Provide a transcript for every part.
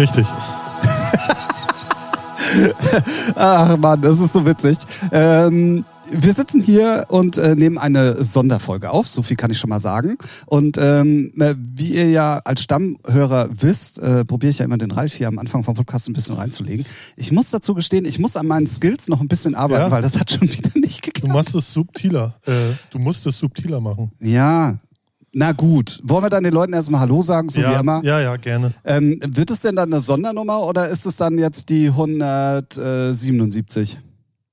Richtig. Ach Mann, das ist so witzig. Ähm, wir sitzen hier und äh, nehmen eine Sonderfolge auf, so viel kann ich schon mal sagen. Und ähm, äh, wie ihr ja als Stammhörer wisst, äh, probiere ich ja immer den Ralf hier am Anfang vom Podcast ein bisschen reinzulegen. Ich muss dazu gestehen, ich muss an meinen Skills noch ein bisschen arbeiten, Ja. weil das hat schon wieder nicht Du geklappt. machst es subtiler. Äh, du musst es subtiler machen. Ja, na gut. Wollen wir dann den Leuten erstmal Hallo sagen, so ja, wie immer? ja, ja, gerne. Ähm, wird es denn dann eine Sondernummer oder ist es dann jetzt die 177?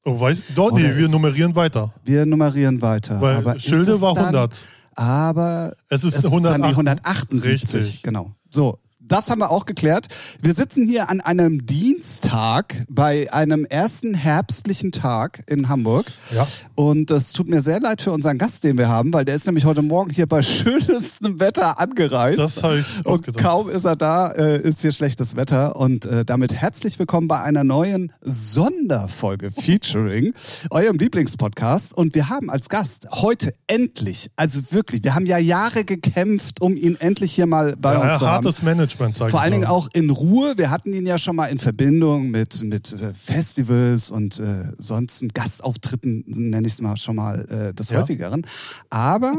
Oh, weiß, doch, nee, wir nummerieren weiter. Wir nummerieren weiter. Weil aber Schilde war dann- 100. Aber Es ist, es ist dann die 108. 178. Richtig. Genau. So. Das haben wir auch geklärt. Wir sitzen hier an einem Dienstag bei einem ersten herbstlichen Tag in Hamburg. Ja. Und es tut mir sehr leid für unseren Gast, den wir haben, weil der ist nämlich heute Morgen hier bei schönestem Wetter angereist. Das habe ich auch Und gedacht. kaum ist er da, äh, ist hier schlechtes Wetter. Und äh, damit herzlich willkommen bei einer neuen Sonderfolge featuring eurem Lieblingspodcast. Und wir haben als Gast heute endlich, also wirklich, wir haben ja Jahre gekämpft, um ihn endlich hier mal bei ja, uns zu haben. hartes Management, sag Vor ich allen Dingen auch in Ruhe. Wir hatten ihn ja schon mal in Verbindung mit, mit äh, Festivals und äh, sonstigen Gastauftritten, nenne ich es mal schon mal äh, des Ja. häufigeren. Aber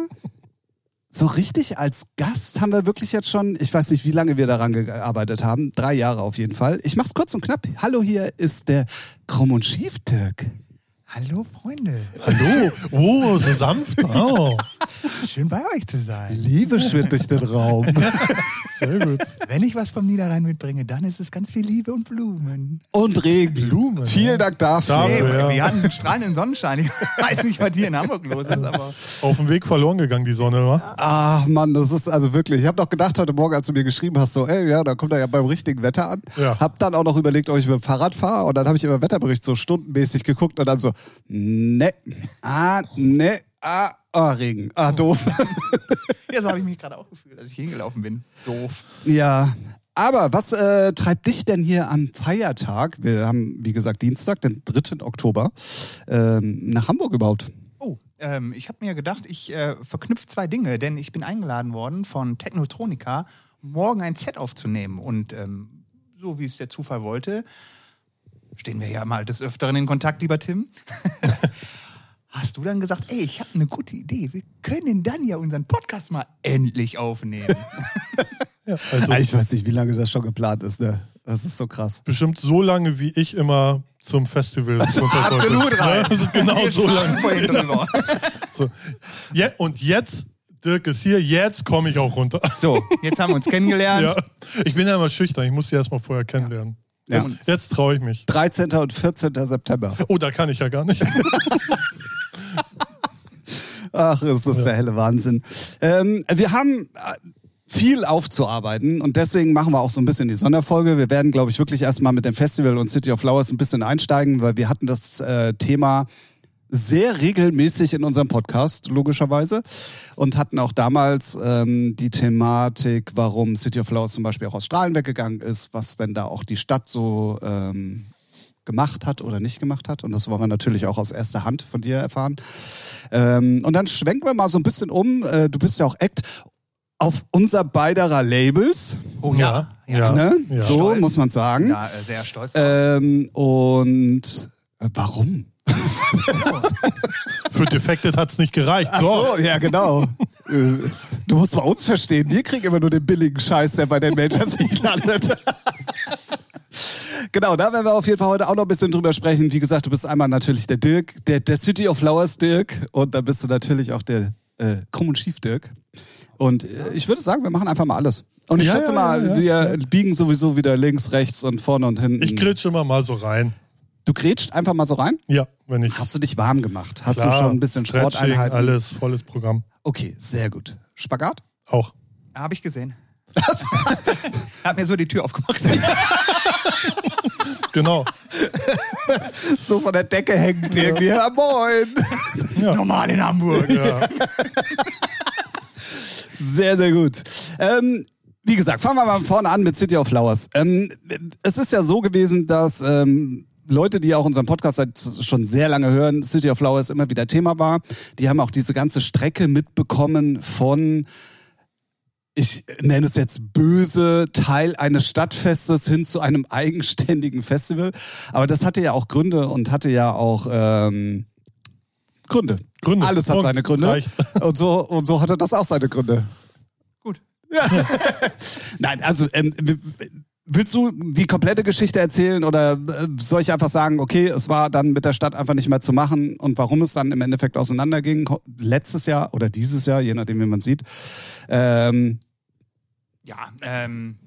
so richtig als Gast haben wir wirklich jetzt schon, ich weiß nicht, wie lange wir daran gearbeitet haben, drei Jahre auf jeden Fall. Ich mach's kurz und knapp. Hallo, hier ist der Krumm und Schief Dirk. Hallo Freunde, Hallo. Oh, so sanft. Oh, schön bei euch zu sein. Liebe schwirrt durch den Raum. sehr gut. Wenn ich was vom Niederrhein mitbringe, dann ist es ganz viel Liebe und Blumen. Und Regen. Blumen, Vielen ja. Dank dafür. Dafür. Hey, ja. Wir hatten strahlenden Sonnenschein. Ich weiß nicht, was hier in Hamburg los ist, aber Auf dem Weg verloren gegangen, die Sonne, wa? Ach Mann, das ist also wirklich. Ich habe doch gedacht heute Morgen, als du mir geschrieben hast, so, ey, ja, da kommt er ja beim richtigen Wetter an. Ja. Hab dann auch noch überlegt, ob ich mit dem Fahrrad fahre. Und dann habe ich immer Wetterbericht so stundenmäßig geguckt und dann so, ne, ah, ne, ah, ah, Regen, ah, doof. ja, so habe ich mich gerade auch gefühlt, als ich hingelaufen bin. Doof. ja. Aber was äh, treibt dich denn hier am Feiertag? Wir haben, wie gesagt, Dienstag, den 3. Oktober, ähm, nach Hamburg überhaupt. Oh, ähm, ich habe mir gedacht, ich äh, verknüpfe zwei Dinge, denn ich bin eingeladen worden von Technotronica, morgen ein Set aufzunehmen. Und ähm, so wie es der Zufall wollte, stehen wir ja mal des Öfteren in Kontakt, lieber Tim. Hast du dann gesagt, ey, ich habe eine gute Idee. Wir können dann ja unseren Podcast mal endlich aufnehmen. Ja, also Ah, Ich weiß nicht, wie lange das schon geplant ist, ne? Das ist so krass. bestimmt so lange, wie ich immer zum Festival runter sollte. Absolut rein. Ja, also genau Wir so lange. drüber. So. Je, und jetzt, Dirk ist hier, jetzt komme ich auch runter. So, jetzt haben wir uns kennengelernt. Ja. Ich bin ja immer schüchtern, ich muss sie erst mal vorher kennenlernen. Ja. Jetzt traue ich mich. 13. und 14. September. Oh, da kann ich ja gar nicht. Ach, ist das Ja. der helle Wahnsinn. Ähm, wir haben äh, viel aufzuarbeiten und deswegen machen wir auch so ein bisschen die Sonderfolge. Wir werden, glaube ich, wirklich erstmal mit dem Festival und City of Flowers ein bisschen einsteigen, weil wir hatten das äh, Thema sehr regelmäßig in unserem Podcast, logischerweise. Und hatten auch damals ähm, die Thematik, warum City of Flowers zum Beispiel auch aus Strahlen weggegangen ist, was denn da auch die Stadt so ähm, gemacht hat oder nicht gemacht hat. Und das wollen wir natürlich auch aus erster Hand von dir erfahren. Ähm, und dann schwenken wir mal so ein bisschen um. Äh, du bist ja auch Act auf unser beiderer Labels. Oh ja. Ja. Ne? Ja. So Stolz. muss man sagen. Ja, äh, sehr stolz. Ähm, und äh, warum? Für Defected hat es nicht gereicht. Ach So. so, ja, genau. Äh, du musst bei uns verstehen, wir kriegen immer nur den billigen Scheiß, der bei den Majors nicht landet. Genau, da werden wir auf jeden Fall heute auch noch ein bisschen drüber sprechen. Wie gesagt, du bist einmal natürlich der Dirk, der, der City of Flowers Dirk und dann bist du natürlich auch der äh, Krumm und Schief Dirk. Und äh, ich würde sagen, wir machen einfach mal alles. Und ich Ja, schätze ja, mal, ja, wir biegen sowieso wieder links, rechts und vorne und hinten. Ich gritsche immer mal so rein. du grätscht einfach mal so rein? Ja, wenn ich. Hast du dich warm gemacht? Hast Klar, du schon ein bisschen Sporteinheiten? Alles, volles Programm. Okay, sehr gut. Spagat? Auch. Habe ich gesehen. Er hat mir so die Tür aufgemacht. Genau. so von der Decke hängt irgendwie. Ja, moin. Ja. Normal in Hamburg. Ja. Sehr, sehr gut. Ähm, wie gesagt, fangen wir mal vorne an mit City of Flowers. Ähm, es ist ja so gewesen, dass ähm, Leute, die auch unseren Podcast seit schon sehr lange hören, City of Flowers immer wieder Thema war. Die haben auch diese ganze Strecke mitbekommen von ich nenne es jetzt böse, Teil eines Stadtfestes hin zu einem eigenständigen Festival. Aber das hatte ja auch Gründe und hatte ja auch ähm, Gründe. Gründe. Alles hat seine Gründe. reicht. Und so, und so hatte das auch seine Gründe. Gut. Nein, also ähm, willst du die komplette Geschichte erzählen oder äh, soll ich einfach sagen, okay, es war dann mit der Stadt einfach nicht mehr zu machen und warum es dann im Endeffekt auseinanderging, letztes Jahr oder dieses Jahr, je nachdem, wie man sieht. Ähm, Ja, ähm,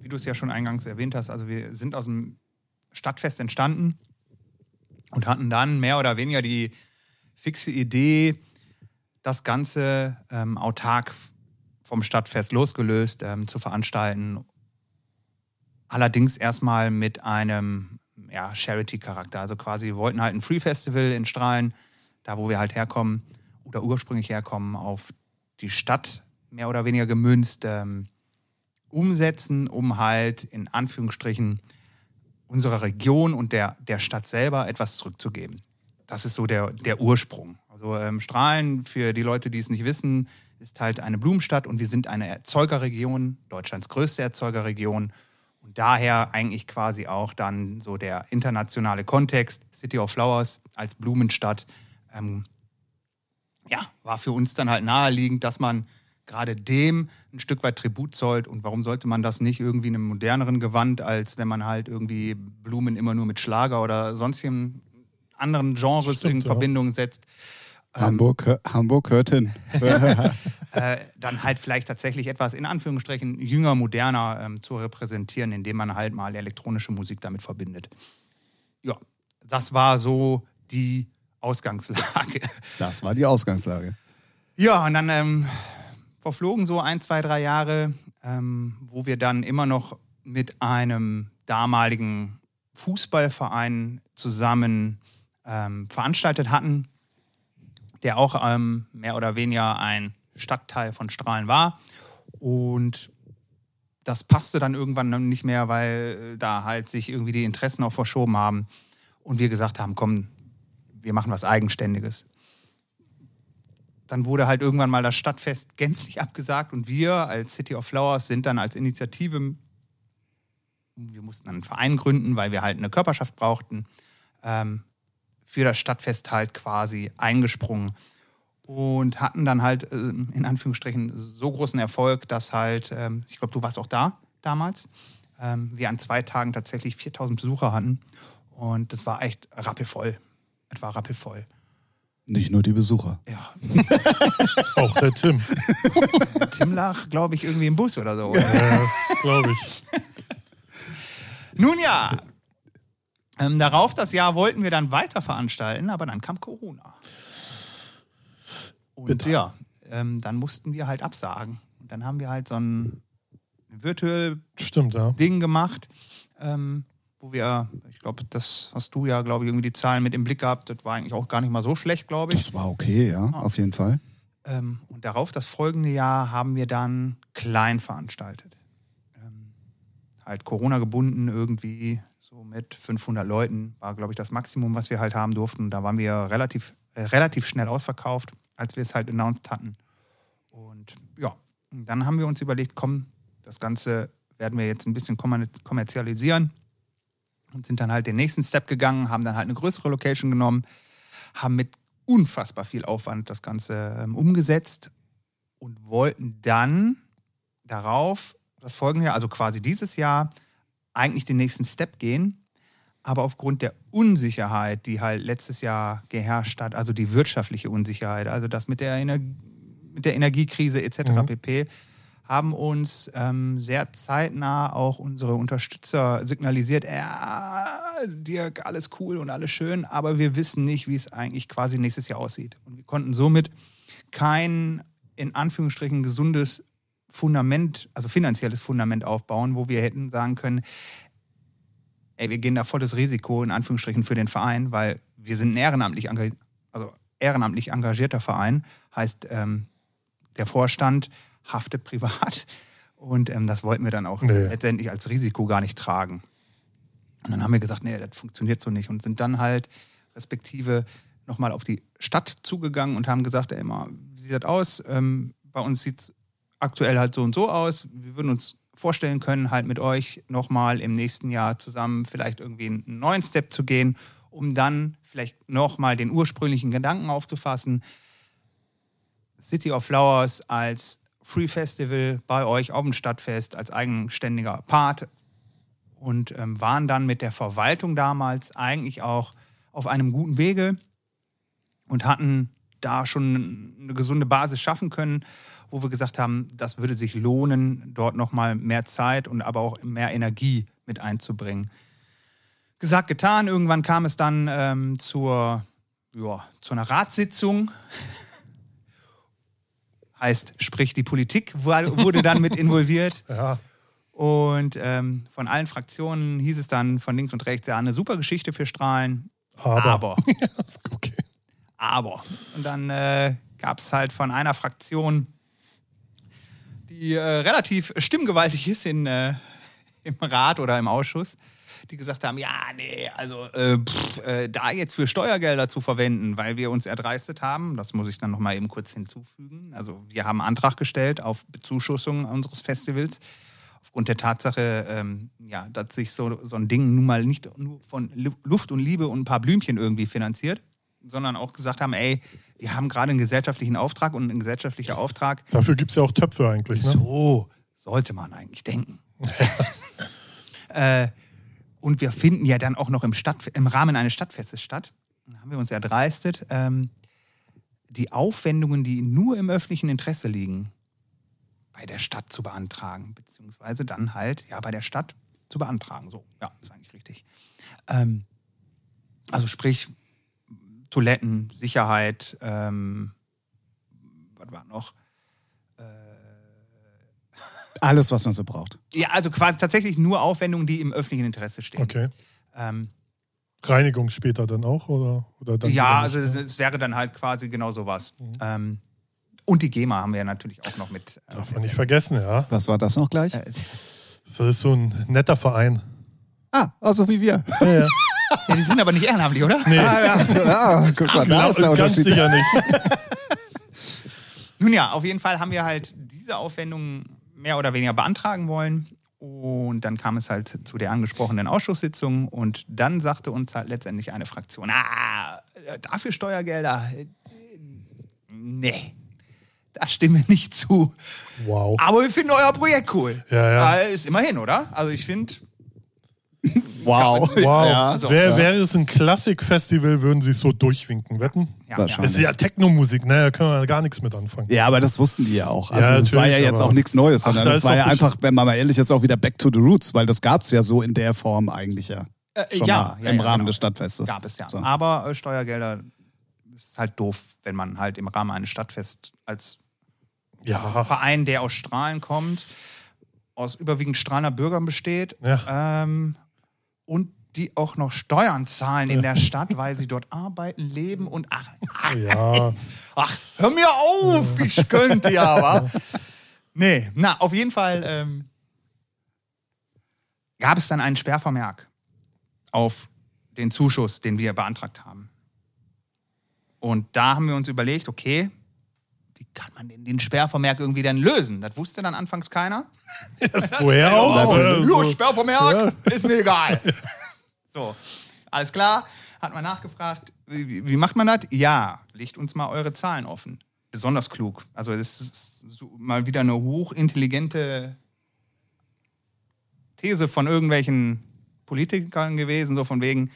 wie du es ja schon eingangs erwähnt hast, also wir sind aus dem Stadtfest entstanden und hatten dann mehr oder weniger die fixe Idee, das Ganze ähm, autark vom Stadtfest losgelöst ähm, zu veranstalten. Allerdings erstmal mit einem ja, Charity-Charakter. Also quasi, wir wollten halt ein Free-Festival in Strahlen, da wo wir halt herkommen oder ursprünglich herkommen, auf die Stadt mehr oder weniger gemünzt ähm, umsetzen, um halt in Anführungsstrichen unserer Region und der, der Stadt selber etwas zurückzugeben. Das ist so der, der Ursprung. Also ähm, Strahlen, für die Leute, die es nicht wissen, ist halt eine Blumenstadt und wir sind eine Erzeugerregion, Deutschlands größte Erzeugerregion. Und daher eigentlich quasi auch dann so der internationale Kontext, City of Flowers als Blumenstadt, ähm, ja, war für uns dann halt naheliegend, dass man gerade dem ein Stück weit Tribut zollt. Und warum sollte man das nicht irgendwie in einem moderneren Gewand, als wenn man halt irgendwie Blumen immer nur mit Schlager oder sonstigen anderen Genres Stimmt, in ja. Verbindung setzt? Hamburg, hör- Hamburg hört hin. äh, dann halt vielleicht tatsächlich etwas in Anführungsstrichen jünger, moderner ähm, zu repräsentieren, indem man halt mal elektronische Musik damit verbindet. Ja, das war so die Ausgangslage. Das war die Ausgangslage. Ja, und dann ähm, verflogen so ein, zwei, drei Jahre, ähm, wo wir dann immer noch mit einem damaligen Fußballverein zusammen ähm, veranstaltet hatten, der auch ähm, mehr oder weniger ein Stadtteil von Strahlen war. Und das passte dann irgendwann nicht mehr, weil äh, da halt sich irgendwie die Interessen auch verschoben haben. Und wir gesagt haben, komm, wir machen was Eigenständiges dann wurde halt irgendwann mal das Stadtfest gänzlich abgesagt und wir als City of Flowers sind dann als Initiative, wir mussten dann einen Verein gründen, weil wir halt eine Körperschaft brauchten, ähm, für das Stadtfest halt quasi eingesprungen und hatten dann halt äh, in Anführungsstrichen so großen Erfolg, dass halt, ähm, ich glaube, du warst auch da damals, ähm, wir an zwei Tagen tatsächlich 4000 Besucher hatten und das war echt rappelvoll. Es war rappelvoll. Nicht nur die Besucher. Ja, Auch der Tim. Tim lag, glaube ich, irgendwie im Bus oder so. Ja, das glaube ich. Nun ja, ähm, darauf das Jahr wollten wir dann weiter veranstalten, aber dann kam Corona. Und Bitter. ja, ähm, dann mussten wir halt absagen. Und dann haben wir halt so ein virtuell Stimmt, ja. Ding gemacht, ähm, wo wir, ich glaube, das hast du ja, glaube ich, irgendwie die Zahlen mit im Blick gehabt. Das war eigentlich auch gar nicht mal so schlecht, glaube ich. Das war okay, ja, auf jeden Fall. Ähm, und darauf, das folgende Jahr, haben wir dann klein veranstaltet. Ähm, halt Corona gebunden irgendwie, so mit 500 Leuten, war, glaube ich, das Maximum, was wir halt haben durften. Da waren wir relativ, äh, relativ schnell ausverkauft, als wir es halt announced hatten. Und ja, und dann haben wir uns überlegt, komm, das Ganze werden wir jetzt ein bisschen kommer- kommerzialisieren und sind dann halt den nächsten Step gegangen, haben dann halt eine größere Location genommen, haben mit unfassbar viel Aufwand das Ganze ähm, umgesetzt und wollten dann darauf das folgende Jahr, also quasi dieses Jahr, eigentlich den nächsten Step gehen. Aber aufgrund der Unsicherheit, die halt letztes Jahr geherrscht hat, also die wirtschaftliche Unsicherheit, also das mit der, Ener mit der Energiekrise etc. Mhm. pp., haben uns ähm, sehr zeitnah auch unsere Unterstützer signalisiert, ja, Dirk, alles cool und alles schön, aber wir wissen nicht, wie es eigentlich quasi nächstes Jahr aussieht. Und wir konnten somit kein, in Anführungsstrichen, gesundes Fundament, also finanzielles Fundament aufbauen, wo wir hätten sagen können, ey, wir gehen da volles Risiko, in Anführungsstrichen, für den Verein, weil wir sind ein ehrenamtlich, also ehrenamtlich engagierter Verein, heißt, ähm, der Vorstand haftet privat und ähm, das wollten wir dann auch Nee. letztendlich als Risiko gar nicht tragen. Und dann haben wir gesagt, nee, das funktioniert so nicht und sind dann halt respektive nochmal auf die Stadt zugegangen und haben gesagt, ey, mal, wie sieht das aus? Ähm, bei uns sieht es aktuell halt so und so aus. Wir würden uns vorstellen können, halt mit euch nochmal im nächsten Jahr zusammen vielleicht irgendwie einen neuen Step zu gehen, um dann vielleicht nochmal den ursprünglichen Gedanken aufzufassen. City of Flowers als Free Festival bei euch auf dem Stadtfest als eigenständiger Part und ähm, waren dann mit der Verwaltung damals eigentlich auch auf einem guten Wege und hatten da schon eine gesunde Basis schaffen können, wo wir gesagt haben, das würde sich lohnen, dort nochmal mehr Zeit und aber auch mehr Energie mit einzubringen. Gesagt, getan. Irgendwann kam es dann ähm, zur, ja, zu einer Ratssitzung. Heißt, sprich, die Politik wurde dann mit involviert. Ja. Und ähm, von allen Fraktionen hieß es dann von links und rechts, ja, eine super Geschichte für Strahlen. Aber. Aber. Okay. Aber. Und dann äh, gab es halt von einer Fraktion, die äh, relativ stimmgewaltig ist in, äh, im Rat oder im Ausschuss, die gesagt haben, ja, nee, also äh, pff, äh, da jetzt für Steuergelder zu verwenden, weil wir uns erdreistet haben, das muss ich dann nochmal eben kurz hinzufügen. Also wir haben einen Antrag gestellt auf Bezuschussung unseres Festivals aufgrund der Tatsache, ähm, ja, dass sich so, so ein Ding nun mal nicht nur von Lu- Luft und Liebe und ein paar Blümchen irgendwie finanziert, sondern auch gesagt haben, ey, wir haben gerade einen gesellschaftlichen Auftrag und ein gesellschaftlicher Auftrag Dafür gibt es ja auch Töpfe eigentlich, ne? so sollte man eigentlich denken. äh, und wir finden ja dann auch noch im, Stadt, im Rahmen eines Stadtfestes statt. Da haben wir uns erdreistet, ähm, die Aufwendungen, die nur im öffentlichen Interesse liegen, bei der Stadt zu beantragen, beziehungsweise dann halt ja bei der Stadt zu beantragen. So, ja, ist eigentlich richtig. Ähm, also sprich Toiletten, Sicherheit, ähm, was war noch? Alles, was man so braucht. Ja, also quasi tatsächlich nur Aufwendungen, die im öffentlichen Interesse stehen. Okay. Ähm, Reinigung später dann auch? Oder, oder dann ja, also es, es wäre dann halt quasi genau sowas. Ähm, und die GEMA haben wir ja natürlich auch noch mit. äh, Darf man nicht vergessen, ja. Was war das noch gleich? äh, Das ist so ein netter Verein. Ah, also wie wir. Ja, ja. ja, die sind aber nicht ehrenamtlich, oder? Nee, Ah, ja, guck mal, da ist der ganz sicher nicht. Nun ja, auf jeden Fall haben wir halt diese Aufwendungen mehr oder weniger beantragen wollen. Und dann kam es halt zu der angesprochenen Ausschusssitzung und dann sagte uns halt letztendlich eine Fraktion, ah, dafür Steuergelder, äh, nee, da stimmen wir nicht zu. Wow. Aber wir finden euer Projekt cool. Ja, ja. Ist immerhin, oder? Also ich finde, Wow. Wow. Ja. also, Wär, ja. Wäre es ein Klassikfestival, würden sie es so durchwinken, wetten? ja, Wahrscheinlich. ja. Das ist ja Techno-Musik, ne? Da können wir gar nichts mit anfangen. Ja, aber das wussten die ja auch. Also Ja, das war ja jetzt auch nichts Neues, Ach, sondern da das war ja einfach, wenn man mal ehrlich ist, auch wieder Back to the Roots, weil das gab es ja so in der Form eigentlich ja. Äh, Schon ja, mal ja, im ja, Rahmen genau. des Stadtfestes. Gab es ja. So. Aber äh, Steuergelder ist halt doof, wenn man halt im Rahmen eines Stadtfests als Ja. Verein, der aus Strahlen kommt, aus überwiegend Strahler Bürgern besteht Ja. ähm, und die auch noch Steuern zahlen in der Stadt, weil sie dort arbeiten, leben und ach, ach, Ja. ach hör mir auf, ich könnte ja, aber. Nee, na, auf jeden Fall ähm, gab es dann einen Sperrvermerk auf den Zuschuss, den wir beantragt haben. Und da haben wir uns überlegt, okay, kann man denn den Sperrvermerk irgendwie dann lösen? Das wusste dann anfangs keiner. Woher auch? so. Jo, Sperrvermerk, ist mir egal. so, alles klar. Hat man nachgefragt, wie, wie- wie macht man das? Ja, legt uns mal eure Zahlen offen. Besonders klug. Also das ist so mal wieder eine hochintelligente These von irgendwelchen Politikern gewesen, so von wegen,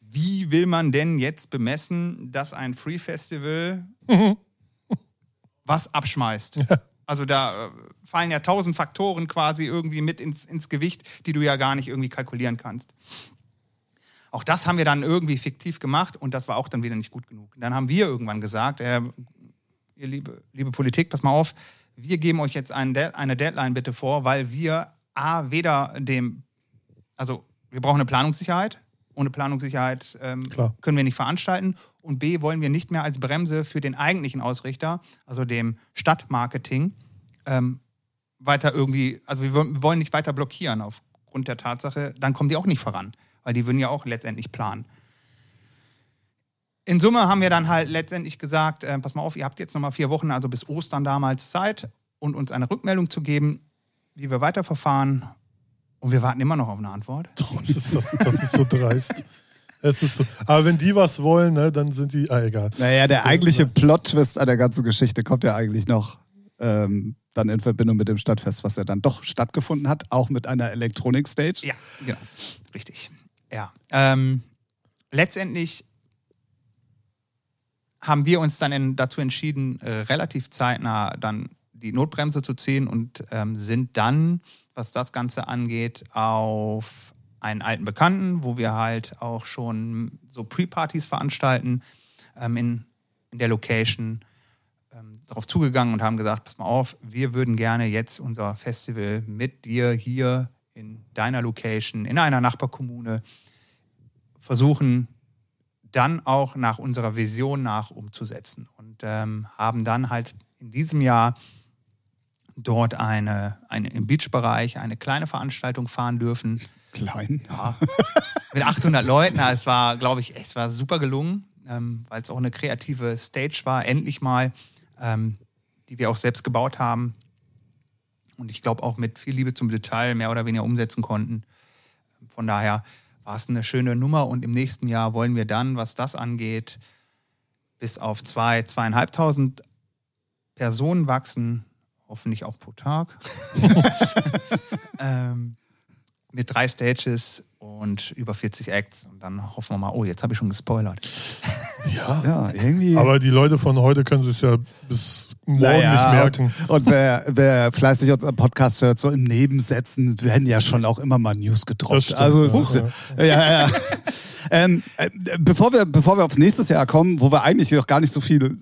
wie will man denn jetzt bemessen, dass ein Free Festival was abschmeißt? Also da äh, fallen ja tausend Faktoren quasi irgendwie mit ins, ins Gewicht, die du ja gar nicht irgendwie kalkulieren kannst. Auch das haben wir dann irgendwie fiktiv gemacht und das war auch dann wieder nicht gut genug. Dann haben wir irgendwann gesagt, äh, ihr liebe, liebe Politik, pass mal auf, wir geben euch jetzt De eine Deadline bitte vor, weil wir A, weder dem, also wir brauchen eine Planungssicherheit. Ohne Planungssicherheit ähm, können wir nicht veranstalten. Und B, wollen wir nicht mehr als Bremse für den eigentlichen Ausrichter, also dem Stadtmarketing, ähm, weiter irgendwie, also wir wollen- wir wollen nicht weiter blockieren aufgrund der Tatsache, dann kommen die auch nicht voran, weil die würden ja auch letztendlich planen. In Summe haben wir dann halt letztendlich gesagt, äh, pass mal auf, ihr habt jetzt nochmal vier Wochen, also bis Ostern damals Zeit, und uns eine Rückmeldung zu geben, wie wir weiterverfahren. Und wir warten immer noch auf eine Antwort. Das ist, das, das ist so dreist. Es ist so. Aber wenn die was wollen, ne, dann sind die. Ah, egal. Naja, der eigentliche Plot-Twist an der ganzen Geschichte kommt ja eigentlich noch ähm, dann in Verbindung mit dem Stadtfest, was ja dann doch stattgefunden hat, auch mit einer Elektronik-Stage. Ja, genau. Richtig. Ja. Ähm, letztendlich haben wir uns dann in, dazu entschieden, äh, relativ zeitnah dann die Notbremse zu ziehen und ähm, sind dann, was das Ganze angeht, auf einen alten Bekannten, wo wir halt auch schon so Pre-Partys veranstalten, ähm, in, in der Location ähm, darauf zugegangen und haben gesagt, pass mal auf, wir würden gerne jetzt unser Festival mit dir hier in deiner Location, in einer Nachbarkommune versuchen, dann auch nach unserer Vision nach umzusetzen. Und ähm, haben dann halt in diesem Jahr dort eine, eine im Beachbereich eine kleine Veranstaltung fahren dürfen. Klein. Ja, mit 800 Leuten. Ja, Es war, glaube ich, es war super gelungen, ähm, weil es auch eine kreative Stage war, endlich mal, ähm, die wir auch selbst gebaut haben. Und ich glaube auch mit viel Liebe zum Detail mehr oder weniger umsetzen konnten. Von daher war es eine schöne Nummer und im nächsten Jahr wollen wir dann, was das angeht, bis auf zwei, zweieinhalbtausend Personen wachsen, hoffentlich auch pro Tag. ähm, mit drei Stages und über 40 Acts. Und dann hoffen wir mal, oh, jetzt habe ich schon gespoilert. Ja. Ja, irgendwie. Aber die Leute von heute können es ja bis morgen Naja, nicht merken. Und, und wer, wer fleißig unseren Podcast hört, so im Nebensätzen werden ja schon auch immer mal News gedroppt. Also es ja. ist ja, ja, ja. ähm, äh, bevor wir bevor wir aufs nächste Jahr kommen, wo wir eigentlich noch gar nicht so viel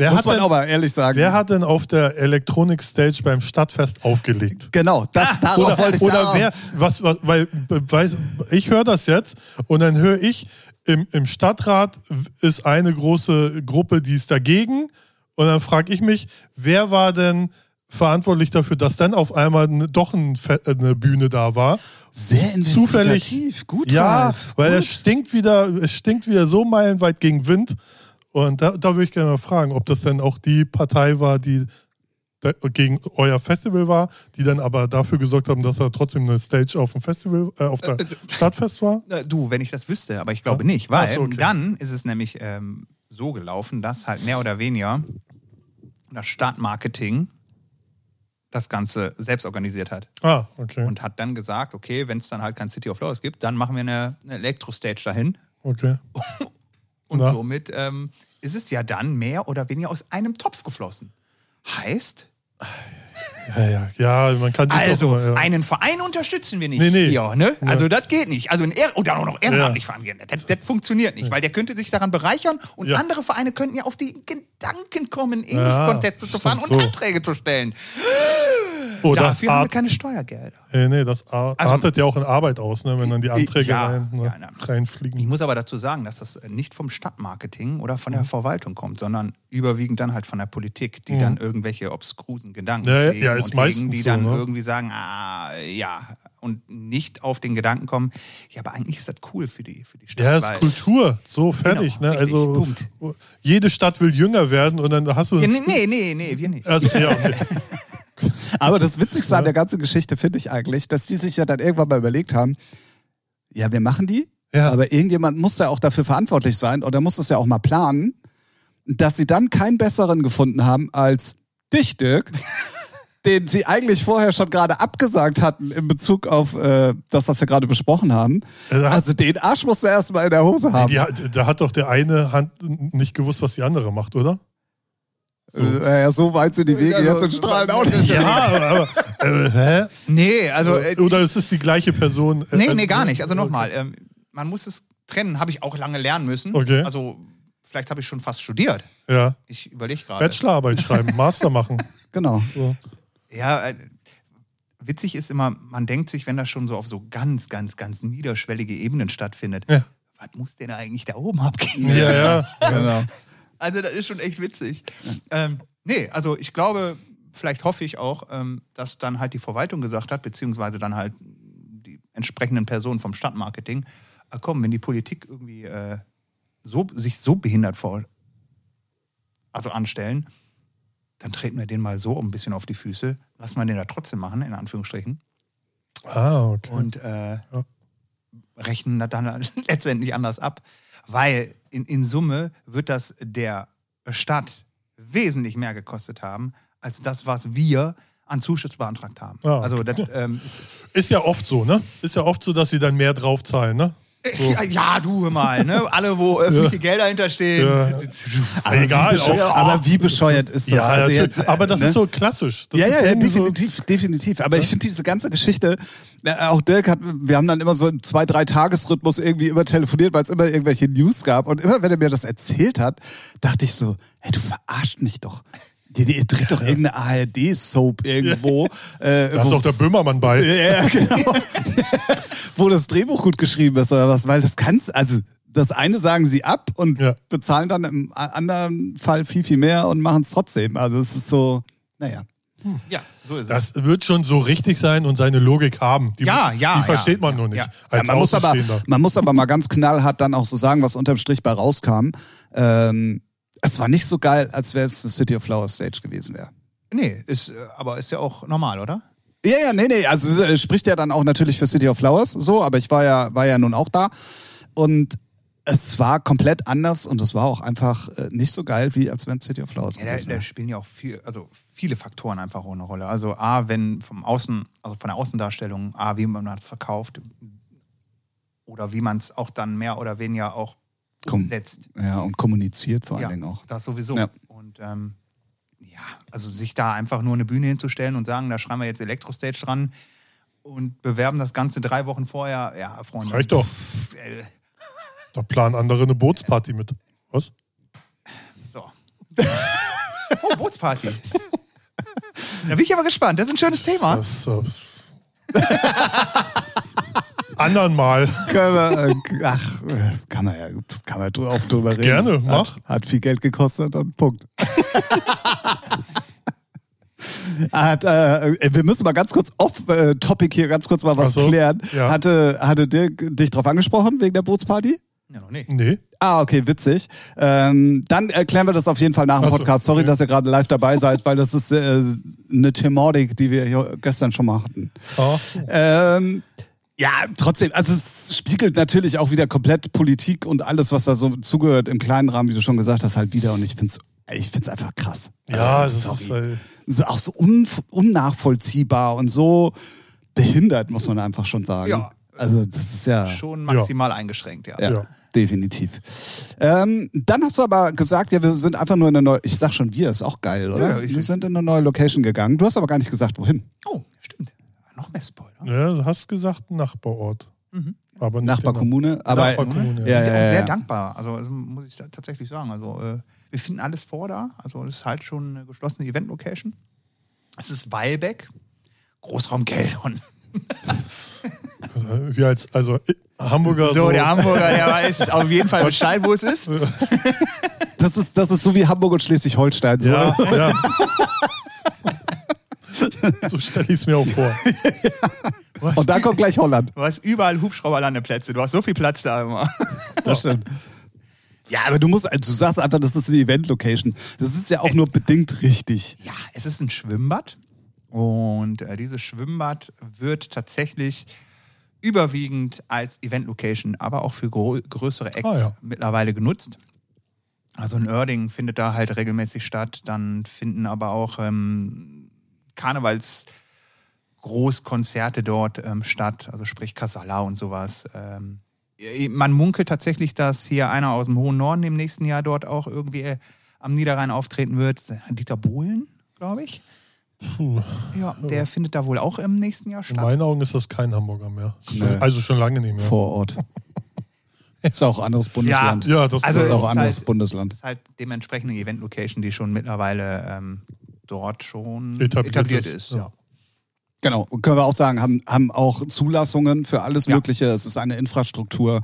Wer muss hat, man denn, aber ehrlich sagen. wer hat denn auf der Electronic Stage beim Stadtfest aufgelegt? genau, das darauf Oder, wollte ich oder wer, was, was, weil, weiß, ich höre das jetzt und dann höre ich, im, im Stadtrat ist eine große Gruppe, die ist dagegen. Und dann frage ich mich, wer war denn verantwortlich dafür, dass dann auf einmal ne, doch ein, eine Bühne da war? sehr zufällig- investigativ. Gut, Ja, Ralf, weil gut. es stinkt wieder, es stinkt wieder so meilenweit gegen Wind. Und da, da würde ich gerne mal fragen, ob das denn auch die Partei war, die gegen euer Festival war, die dann aber dafür gesorgt haben, dass da trotzdem eine Stage auf dem Festival, äh, auf der Stadtfest war. Äh, Du, wenn ich das wüsste, aber ich glaube Ja? nicht, weil so, okay. dann ist es nämlich ähm, so gelaufen, dass halt mehr oder weniger das Stadtmarketing das Ganze selbst organisiert hat Ah, okay. und hat dann gesagt, okay, wenn es dann halt kein City of Flowers gibt, dann machen wir eine, eine Elektro-Stage dahin okay. und Ja. somit ähm, ist es ja dann mehr oder weniger aus einem Topf geflossen. Heißt, Ja, ja, ja, man kann sich also auch immer, ja. einen Verein unterstützen wir nicht Nee, nee. hier, ne? Ja. Also das geht nicht. Also ein Ehr oder auch noch ehrenamtlich vereinigen. Das, das funktioniert nicht, weil der könnte sich daran bereichern und Ja. andere Vereine könnten ja auf die Gedanken kommen, ähnliche Ja, Konzepte zu fahren und so. Anträge zu stellen. oh, das, Dafür haben wir keine Steuergelder. äh, nee, das ar- Also- artet ja auch in Arbeit aus, ne, wenn dann die Anträge Ja, rein, ne, ja, na. reinfliegen. Ich muss aber dazu sagen, dass das nicht vom Stadtmarketing oder von Mhm. der Verwaltung kommt, sondern überwiegend dann halt von der Politik, die dann irgendwelche obskrusen Gedanken Mhm. Ja, pflegen ja, ist und meistens hegen, die so, dann ne? irgendwie sagen, ah, ja, und nicht auf den Gedanken kommen, ja, aber eigentlich ist das cool für die, für die Stadt. Ja, ist Kultur, so fertig. Genau, ne? richtig, Also Punkt. jede Stadt will jünger werden und dann hast du Ja, das, nee, nee, nee, nee, wir nicht. also ja, okay. Aber das Witzigste an der ganzen Geschichte finde ich eigentlich, dass die sich ja dann irgendwann mal überlegt haben, ja, wir machen die, Ja. aber irgendjemand muss ja auch dafür verantwortlich sein oder muss es ja auch mal planen, dass sie dann keinen besseren gefunden haben als dich, Dirk, den sie eigentlich vorher schon gerade abgesagt hatten in Bezug auf äh, das, was wir gerade besprochen haben. Also hat- Also den Arsch musst du erst mal in der Hose haben. Die, da hat doch der eine Hand nicht gewusst, was die andere macht, oder? So, äh, ja, so weit sind die Wege Also, jetzt in Strahlen auch nicht. Ja, aber, aber äh, hä? Nee, also. Äh, Oder ist es die gleiche Person? Äh, nee, also- nee, gar nicht. Also nochmal, ähm, man muss es trennen, habe ich auch lange lernen müssen. Okay. Also, vielleicht habe ich schon fast studiert. Ja. Ich überlege gerade. Bachelorarbeit schreiben, Master machen. Genau. So. Ja, äh, witzig ist immer, man denkt sich, wenn das schon so auf so ganz, ganz, ganz niederschwellige Ebenen stattfindet, Ja. was muss denn eigentlich da oben abgehen? Ja, ja. genau. Also das ist schon echt witzig. Ähm, nee, also ich glaube, vielleicht hoffe ich auch, ähm, dass dann halt die Verwaltung gesagt hat, beziehungsweise dann halt die entsprechenden Personen vom Stadtmarketing, äh, komm, wenn die Politik irgendwie äh, so, sich so behindert vor, also anstellen, dann treten wir den mal so ein bisschen auf die Füße, lassen wir den da trotzdem machen, in Anführungsstrichen, Ah, okay. und äh, rechnen das dann letztendlich anders ab. Weil in, in Summe wird das der Stadt wesentlich mehr gekostet haben, als das, was wir an Zuschuss beantragt haben. Ah, okay. Also das ähm, Ist ja oft so, ne? Ist ja oft so, dass sie dann mehr draufzahlen, ne? So. Ja, ja, du hör mal, ne? Alle, wo öffentliche Gelder hinterstehen. Ja. Aber Egal, wie bescheuert- auch- Aber wie bescheuert ist das? Ja, Also jetzt, äh, aber das ne? ist so klassisch. Das ja, ja, ja, irgendwie so- definitiv, definitiv. Aber ich finde diese ganze Geschichte, äh, auch Dirk hat, wir haben dann immer so im zwei, drei Tagesrhythmus irgendwie immer telefoniert, weil es immer irgendwelche News gab. Und immer, wenn er mir das erzählt hat, dachte ich so, hey, du verarscht mich doch. Ihr, ihr dreht doch irgendeine ARD-Soap irgendwo. Äh, Da ist auch der Böhmermann bei. ja, genau. wo das Drehbuch gut geschrieben ist oder was, weil das kannst, also das eine sagen sie ab und Ja. bezahlen dann im anderen Fall viel, viel mehr und machen es trotzdem. Also es ist so, naja. Ja, so ist es. Das wird schon so richtig sein und seine Logik haben. Die, Ja, ja, Die versteht ja, man nur nicht. ja. Als Ja, man, muss aber, man muss aber mal ganz knallhart dann auch so sagen, was unterm Strich bei rauskam. Ähm, es war nicht so geil, als wäre es eine City of Flowers Stage gewesen wäre. Nee, ist, äh, aber ist ja auch normal, oder? Ja, ja, nee, nee, also es spricht ja dann auch natürlich für City of Flowers so, aber ich war ja, war ja nun auch da und es war komplett anders und es war auch einfach äh, nicht so geil, wie als wenn City of Flowers Ja, da, gewesen da wäre. spielen ja auch viel, also viele Faktoren einfach auch eine Rolle. Also A, wenn vom Außen, also von der Außendarstellung, A, wie man das verkauft oder wie man es auch dann mehr oder weniger auch Komm. umsetzt. Ja, und kommuniziert vor allen ja, Dingen auch. Das sowieso. Ja. Und ähm, ja, also sich da einfach nur eine Bühne hinzustellen und sagen, da schreiben wir jetzt Elektrostage dran und bewerben das Ganze drei Wochen vorher, ja, Freunde. Reicht doch. äh, Da planen andere eine Bootsparty mit. Was? So. oh, Bootsparty. Da bin ich aber gespannt. Das ist ein schönes Thema. Das, äh, anderen Mal. Können wir, äh, ach, äh, kann man ja kann man auch drüber reden. Gerne, mach. Hat, hat viel Geld gekostet und Punkt. Hat, äh, wir müssen mal ganz kurz off-Topic hier ganz kurz mal was Ach so, klären. ja. Hatte, hatte Dirk dich drauf angesprochen wegen der Bootsparty? Ja, noch nicht. Nee. Ah, okay, witzig. Ähm, dann erklären wir das auf jeden Fall nach dem Ach so, Podcast. Sorry, okay. dass ihr gerade live dabei seid, weil das ist äh, eine Thematik, die wir hier gestern schon mal hatten. Ah, Ähm, ja, trotzdem, also es spiegelt natürlich auch wieder komplett Politik und alles, was da so zugehört im kleinen Rahmen, wie du schon gesagt hast, halt wieder. Und ich finde es ich find's einfach krass. ja, Also, das ist, äh, so, auch so un, unnachvollziehbar und so behindert, muss man einfach schon sagen. Ja. Also das ist ja... Schon maximal eingeschränkt, ja. Ja, Ja. definitiv. Ähm, dann hast du aber gesagt, ja, wir sind einfach nur in eine neue, ich sag schon wir, ist auch geil, oder? Ja, ich- wir sind in eine neue Location gegangen. Du hast aber gar nicht gesagt, wohin. Oh, stimmt. Noch mehr Spoiler. ja, du hast gesagt Nachbarort. Mhm. Aber nicht Nachbarkommune. Aber Nachbarkommune, Ich ja, ja, auch ja, sehr ja. dankbar. Also, also muss ich tatsächlich sagen. Also äh, wir finden alles vor da. Also es ist halt schon eine geschlossene Event-Location. Es ist Weilbeck, Großraum genau. Wie als, also äh, Hamburger So, der Hamburger, der weiß auf jeden Fall Bescheid, wo es ist. Das ist, das ist so wie Hamburg und Schleswig-Holstein. So. Ja, ja. so stelle ich es mir auch vor. Und dann kommt gleich Holland. Du hast überall Hubschrauberlandeplätze. Du hast so viel Platz da immer. Das stimmt. Ja, aber du musst, also du sagst einfach, das ist eine Event-Location. Das ist ja auch nur bedingt richtig. Ja, es ist ein Schwimmbad. Und äh, dieses Schwimmbad wird tatsächlich überwiegend als Event-Location, aber auch für größere Acts Ah, ja. mittlerweile genutzt. Also ein Erding findet da halt regelmäßig statt. Dann finden aber auch ähm, Karnevals Großkonzerte dort ähm, statt, also sprich Casala und sowas. Ähm, man munkelt tatsächlich, dass hier einer aus dem hohen Norden im nächsten Jahr dort auch irgendwie äh, am Niederrhein auftreten wird. Dieter Bohlen, glaube ich. Puh. Ja, der findet da wohl auch im nächsten Jahr In statt. meinen Augen ist das kein Hamburger mehr. Nee. Also schon lange nicht mehr. Vor Ort. Ist auch ein anderes Bundesland. Ja, das Also ist auch ein ist anderes halt- Bundesland. Das ist halt dementsprechend eine Event-Location, die schon mittlerweile ähm, dort schon Etabliert etabliert, ist, ist. ja. ja. Genau, und können wir auch sagen, haben, haben auch Zulassungen für alles Ja. Mögliche. Es ist eine Infrastruktur.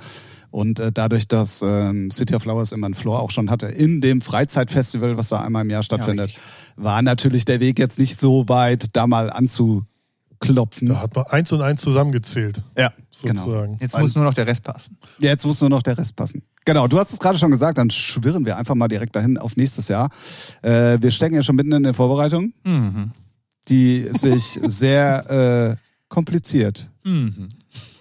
Und äh, dadurch, dass ähm, City of Flowers immer einen Floor auch schon hatte, in dem Freizeitfestival, was da einmal im Jahr stattfindet, richtig. war natürlich der Weg jetzt nicht so weit, da mal klopfen. Da hat man eins und eins zusammengezählt, Ja, genau. sozusagen. Jetzt muss nur noch der Rest passen. Jetzt muss nur noch der Rest passen. Genau, du hast es gerade schon gesagt, dann schwirren wir einfach mal direkt dahin auf nächstes Jahr. Äh, wir stecken ja schon mitten in den Vorbereitungen, Mhm. die sich sehr äh, kompliziert Mhm.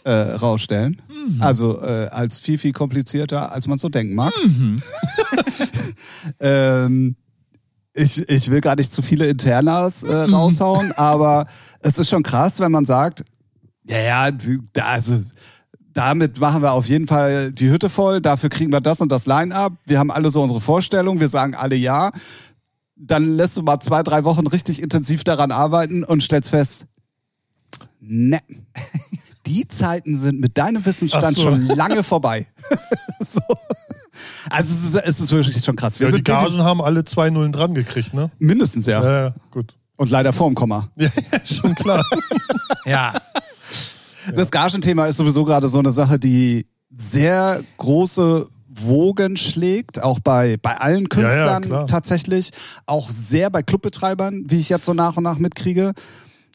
äh, rausstellen. Also äh, als viel, viel komplizierter, als man so denken mag. Mhm. ähm, ich, ich will gar nicht zu viele Internas äh, Mhm. raushauen, aber es ist schon krass, wenn man sagt, ja, ja, also damit machen wir auf jeden Fall die Hütte voll, dafür kriegen wir das und das Line-up. Wir haben alle so unsere Vorstellungen, wir sagen alle ja. Dann lässt du mal zwei, drei Wochen richtig intensiv daran arbeiten und stellst fest, ne, die Zeiten sind mit deinem Wissensstand so. schon lange vorbei. so. Also es ist, es ist wirklich schon krass. Wir Ja, die Gagen haben alle zwei Nullen dran gekriegt, ne? mindestens ja. Ja, ja gut. Und leider vorm Komma. Ja, schon klar. Ja. Das Gagenthema ist sowieso gerade so eine Sache, die sehr große Wogen schlägt, auch bei, bei allen Ja, ja, Künstlern klar. tatsächlich, auch sehr bei Clubbetreibern, wie ich jetzt so nach und nach mitkriege.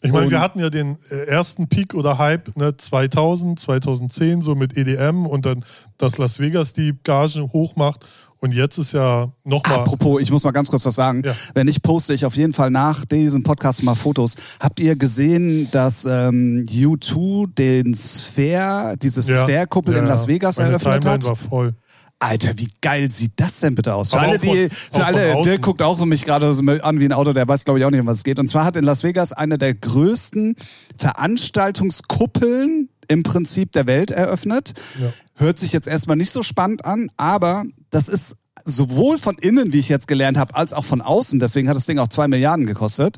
Ich meine, wir hatten ja den äh, ersten Peak oder Hype ne, 2000, 2010, so mit EDM und dann, dass Las Vegas die Gagen hochmacht. Und jetzt ist ja nochmal. Apropos, ich muss mal ganz kurz was sagen. Ja. Wenn nicht, poste ich auf jeden Fall nach diesem Podcast mal Fotos. Habt ihr gesehen, dass ähm, U2 den Sphere, diese Sphere-Kuppel in Las Vegas Meine eröffnet Timeline hat? war voll. Alter, wie geil sieht das denn bitte aus? Für Aber alle, von- die, für alle. Dirk guckt auch so mich gerade so an wie ein Auto, der weiß glaube ich auch nicht, um was es geht. Und zwar hat in Las Vegas eine der größten Veranstaltungskuppeln im Prinzip der Welt eröffnet. Ja. Hört sich jetzt erstmal nicht so spannend an, aber das ist sowohl von innen, wie ich jetzt gelernt habe, als auch von außen, deswegen hat das Ding auch zwei Milliarden gekostet,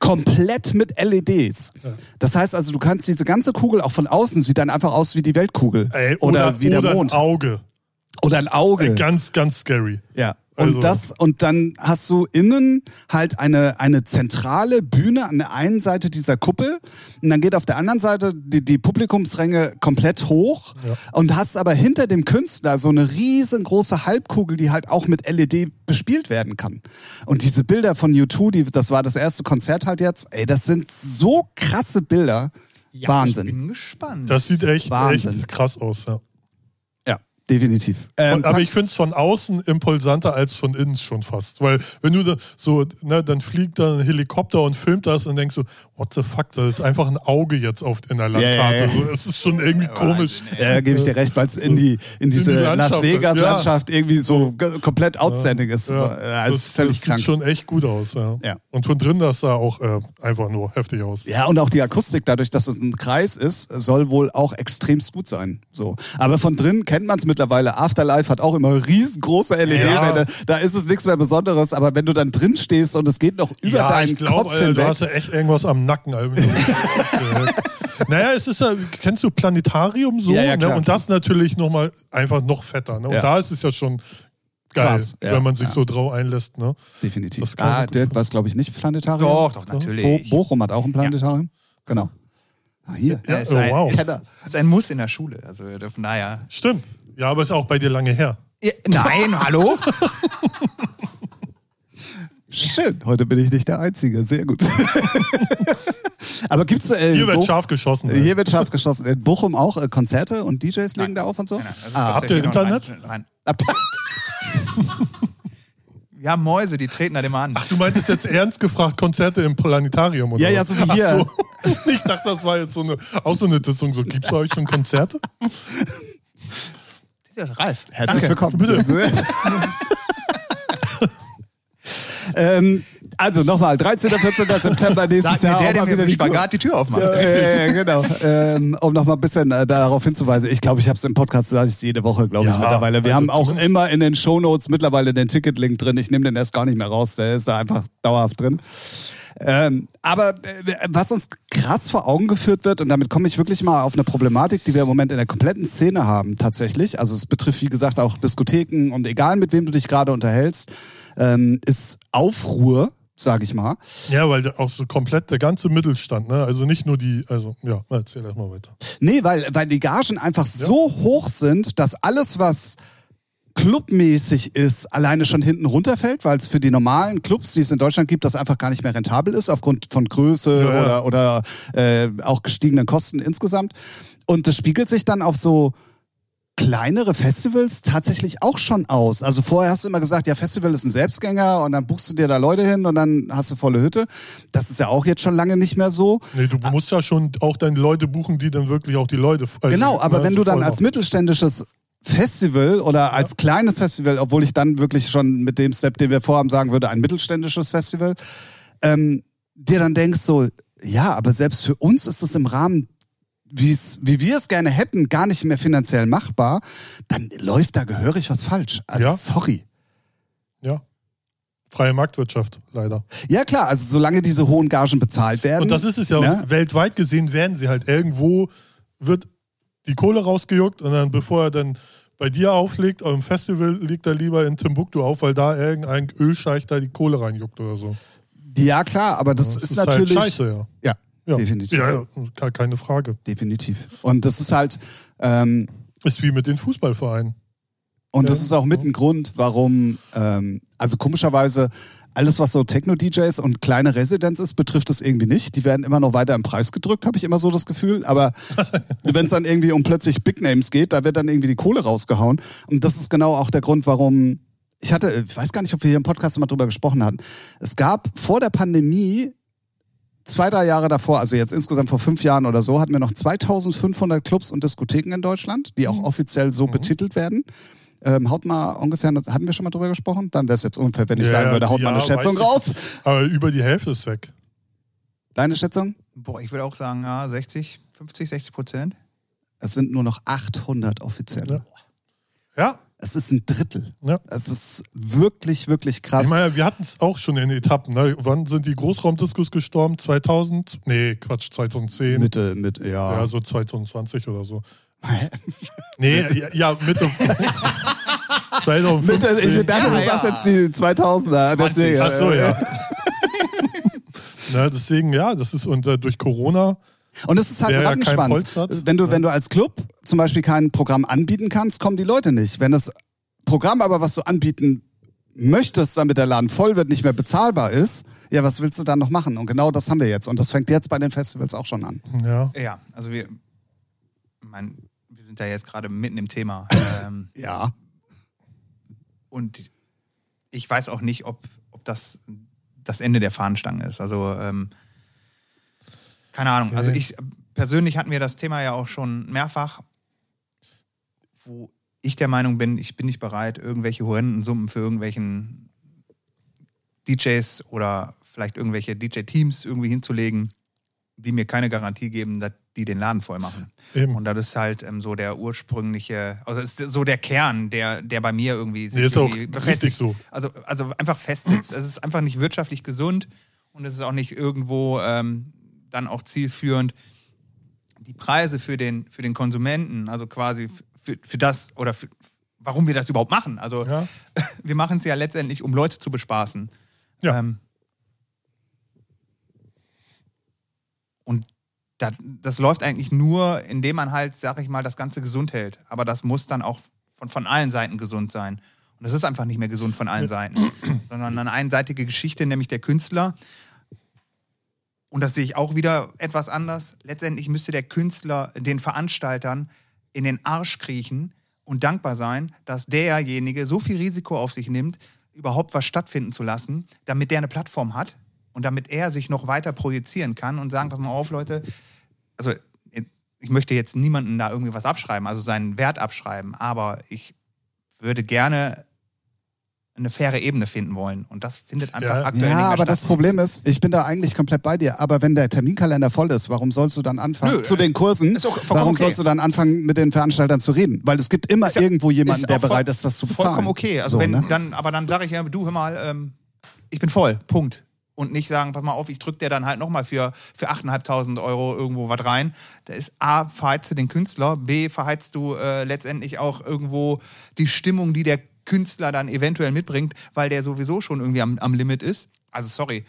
komplett mit LEDs. Das heißt also, du kannst diese ganze Kugel auch von außen, sieht dann einfach aus wie die Weltkugel. Ey, oder, oder, wie der oder Mond. Auge. Oder ein Auge. Ey, ganz, ganz scary. Ja. Und Also- das, und dann hast du innen halt eine, eine zentrale Bühne an der einen Seite dieser Kuppel. Und dann geht auf der anderen Seite die, die Publikumsränge komplett hoch. Ja. Und hast aber hinter dem Künstler so eine riesengroße Halbkugel, die halt auch mit LED bespielt werden kann. Und diese Bilder von U2, die, das war das erste Konzert halt jetzt, ey, das sind so krasse Bilder. ja Wahnsinn. Ich bin gespannt. Das sieht echt, Wahnsinn. echt krass aus, ja. Ja, definitiv. Ähm, aber ich finde es von außen impulsanter als von innen schon fast. Weil wenn du da so, ne, dann fliegt da ein Helikopter und filmt das und denkst so, what the fuck, das ist einfach ein Auge jetzt auf, in der Ja, ja, Landkarte. ja. So, es ist schon irgendwie komisch. Ja, gebe ich dir recht, weil es in die, in diese die Landschaft, Las Vegas-Landschaft irgendwie so komplett outstanding ist. Ja, Ja, ist das, völlig das krank. sieht schon echt gut aus, ja. Ja. Und von drin, das sah auch äh, einfach nur heftig aus. Ja, und auch die Akustik, dadurch, dass es ein Kreis ist, soll wohl auch extremst gut sein. So. Aber von drin kennt man es mittlerweile. Afterlife hat auch immer riesengroße LED-Wände. Ja. Da ist es nichts mehr Besonderes. Aber wenn du dann drin stehst und es geht noch über ja, deinen ich glaube, Kopf du hinweg. hast ja echt irgendwas am Nacken. Naja, es ist ja, kennst du Planetarium so? Ja, ja, klar. ne? Und das natürlich nochmal einfach noch fetter. Ne? Und Ja. da ist es ja schon geil, Krass, ja, wenn man sich ja. so drauf einlässt. Ne? Definitiv. Ah, Dirk war es, glaube ich, nicht Planetarium. doch, doch, Bo natürlich. Bochum hat auch ein Planetarium. Genau. Ah, hier. Ja, ist oh, ein, wow. ist, ein Muss in der Schule. Also von daher. Stimmt. Ja, aber ist auch bei dir lange her. Ja, nein, hallo? Schön. Heute bin ich nicht der Einzige. Sehr gut. Aber gibt's äh, Hier wird Bo- scharf geschossen. ne? Hier wird scharf geschossen. In Bochum auch äh, Konzerte und DJs legen da auf und so? Nein, nein, das ist Ah, habt ihr Internet? Wir haben Mäuse, die treten da immer an. Ach, du meintest jetzt ernst gefragt, Konzerte im Planetarium oder Ja, ja, so wie hier. Ach so. Ich dachte, das war jetzt so eine, auch so eine Dissung. So, gibt's bei euch schon Konzerte? Ralf. Herzlich danke. willkommen. Bitte. ähm, also nochmal, 13. 14. September nächstes Sag Jahr. der, der mir wieder die. Spagat die Tür aufmacht. Ja, ja, genau. Ähm, um noch mal ein bisschen äh, darauf hinzuweisen. Ich glaube, ich habe es im Podcast gesagt, ich jede Woche, glaube ich, Ja, mittlerweile. Wir also haben auch immer in den Shownotes mittlerweile den Ticketlink drin. Ich nehme den erst gar nicht mehr raus. Der ist da einfach dauerhaft drin. Ähm, aber äh, was uns krass vor Augen geführt wird, und damit komme ich wirklich mal auf eine Problematik, die wir im Moment in der kompletten Szene haben, tatsächlich. Also es betrifft, wie gesagt, auch Diskotheken und egal mit wem du dich gerade unterhältst, ähm, ist Aufruhr, sage ich mal. Ja, weil auch so komplett der ganze Mittelstand, ne? Also nicht nur die, also ja, erzähl erst mal weiter. Nee, weil, weil die Gagen einfach so hoch sind, dass alles, was clubmäßig ist, alleine schon hinten runterfällt, weil es für die normalen Clubs, die es in Deutschland gibt, das einfach gar nicht mehr rentabel ist, aufgrund von Größe Ja, oder, oder äh, auch gestiegenen Kosten insgesamt. Und das spiegelt sich dann auf so kleinere Festivals tatsächlich auch schon aus. Also vorher hast du immer gesagt, ja, Festival ist ein Selbstgänger und dann buchst du dir da Leute hin und dann hast du volle Hütte. Das ist ja auch jetzt schon lange nicht mehr so. Nee, du musst ja schon auch deine Leute buchen, die dann wirklich auch die Leute. Also, Genau, aber ne, wenn du dann als mittelständisches Festival oder als kleines Festival, obwohl ich dann wirklich schon mit dem Step, den wir vorhaben, sagen würde, ein mittelständisches Festival, ähm, dir dann denkst so, ja, aber selbst für uns ist es im Rahmen, wie's, wie wir es gerne hätten, gar nicht mehr finanziell machbar, dann läuft da gehörig was falsch. Also Ja. sorry. Ja. Freie Marktwirtschaft, leider. Ja klar, also solange diese hohen Gagen bezahlt werden. Und das ist es ja. ne? Weltweit gesehen werden sie halt irgendwo, wird die Kohle rausgejuckt und dann, bevor er dann bei dir auflegt, auf dem Festival liegt er lieber in Timbuktu auf, weil da irgendein Ölscheich da die Kohle reinjuckt oder so. Ja klar, aber das, Das ist, halt natürlich... scheiße, ja. Ja, Ja. definitiv. Ja, ja, ke- keine Frage. Definitiv. Und das ist halt... Ähm, Ist wie mit den Fußballvereinen. Und das Ja. ist auch mit ein Grund, warum, ähm, also komischerweise, alles, was so Techno-DJs und kleine Residenz ist, betrifft es irgendwie nicht. Die werden immer noch weiter im Preis gedrückt, habe ich immer so das Gefühl. Aber wenn es dann irgendwie um plötzlich Big Names geht, da wird dann irgendwie die Kohle rausgehauen. Und das ist genau auch der Grund, warum. Ich hatte, ich weiß gar nicht, ob wir hier im Podcast mal drüber gesprochen hatten. Es gab vor der Pandemie zwei, drei Jahre davor, also jetzt insgesamt vor fünf Jahren oder so, hatten wir noch 2500 Clubs und Diskotheken in Deutschland, die auch offiziell so betitelt werden. Ähm, haut mal ungefähr, hatten wir schon mal drüber gesprochen? Dann wäre es jetzt unfair, wenn ich Ja, sagen würde, haut ja, mal eine Schätzung raus. Aber über die Hälfte ist weg. Deine Schätzung? Boah, ich würde auch sagen, ja, 60, 50, 60 Prozent. Es sind nur noch 800 offizielle. Ja. Ja. Es ist ein Drittel. Ja. Es ist wirklich, wirklich krass. Ich meine, wir hatten es auch schon in Etappen. Ne? Wann sind die Großraumdiskus gestorben? 2000? Nee, Quatsch, 2010. Mitte, mit, ja. ja, so 2020 oder so. Nee, ja, ja Mitte. 2015. Mitte, ich dachte, du Ja, sagst ja. jetzt die 2000er. Deswegen, Ach so, äh, ja. Na, deswegen, ja, das ist und äh, durch Corona. Und es ist halt ein ja Rattenschwanz. Hat, wenn, du, ja. wenn du als Club zum Beispiel kein Programm anbieten kannst, kommen die Leute nicht. Wenn das Programm aber, was du anbieten möchtest, damit der Laden voll wird, nicht mehr bezahlbar ist, ja, was willst du dann noch machen? Und genau das haben wir jetzt. Und das fängt jetzt bei den Festivals auch schon an. Ja. Ja, also wir, mein, wir sind da jetzt gerade mitten im Thema. ähm, Ja. und ich weiß auch nicht, ob, ob das das Ende der Fahnenstange ist. Also, ähm, keine Ahnung. Also Nee. ich persönlich hatten wir das Thema ja auch schon mehrfach, wo ich der Meinung bin, ich bin nicht bereit, irgendwelche horrenden Summen für irgendwelchen DJs oder vielleicht irgendwelche DJ-Teams irgendwie hinzulegen, die mir keine Garantie geben, dass die den Laden voll machen. Eben. Und das ist halt ähm, so der ursprüngliche, also ist so der Kern, der, der bei mir irgendwie sich Nee, ist auch irgendwie richtig so. Also, also einfach festsitzt. es ist einfach nicht wirtschaftlich gesund und es ist auch nicht irgendwo ähm, dann auch zielführend. Die Preise für den, für den Konsumenten, also quasi für, für das oder für, warum wir das überhaupt machen. Also Ja. wir machen es ja letztendlich, um Leute zu bespaßen. Ja. Ähm, und das, das läuft eigentlich nur, indem man halt, sag ich mal, das Ganze gesund hält. Aber das muss dann auch von, von allen Seiten gesund sein. Und das ist einfach nicht mehr gesund von allen Seiten, sondern eine einseitige Geschichte, nämlich der Künstler. Und das sehe ich auch wieder etwas anders. Letztendlich müsste der Künstler den Veranstaltern in den Arsch kriechen und dankbar sein, dass derjenige so viel Risiko auf sich nimmt, überhaupt was stattfinden zu lassen, damit der eine Plattform hat und damit er sich noch weiter projizieren kann und sagen, pass mal auf, Leute, also ich möchte jetzt niemanden da irgendwie was abschreiben, also seinen Wert abschreiben, aber ich würde gerne eine faire Ebene finden wollen. Und das findet einfach Ja. aktuell Ja, nicht mehr aber statt. das Problem ist, ich bin da eigentlich komplett bei dir. Aber wenn der Terminkalender voll ist, warum sollst du dann anfangen Nö, zu den Kursen? auch vollkommen Warum okay. sollst du dann anfangen, mit den Veranstaltern zu reden? Weil es gibt immer ja- irgendwo jemanden, der bereit ist, das zu bezahlen. Vollkommen okay. Also So, wenn ne? dann, aber dann sage ich ja, du hör mal, ähm, ich bin voll. Punkt. Und nicht sagen, pass mal auf, ich drück dir dann halt nochmal für, für 8.500 Euro irgendwo was rein. Da ist A, verheizt du den Künstler, B, verheizt du äh, letztendlich auch irgendwo die Stimmung, die der Künstler dann eventuell mitbringt, weil der sowieso schon irgendwie am, am Limit ist. Also sorry.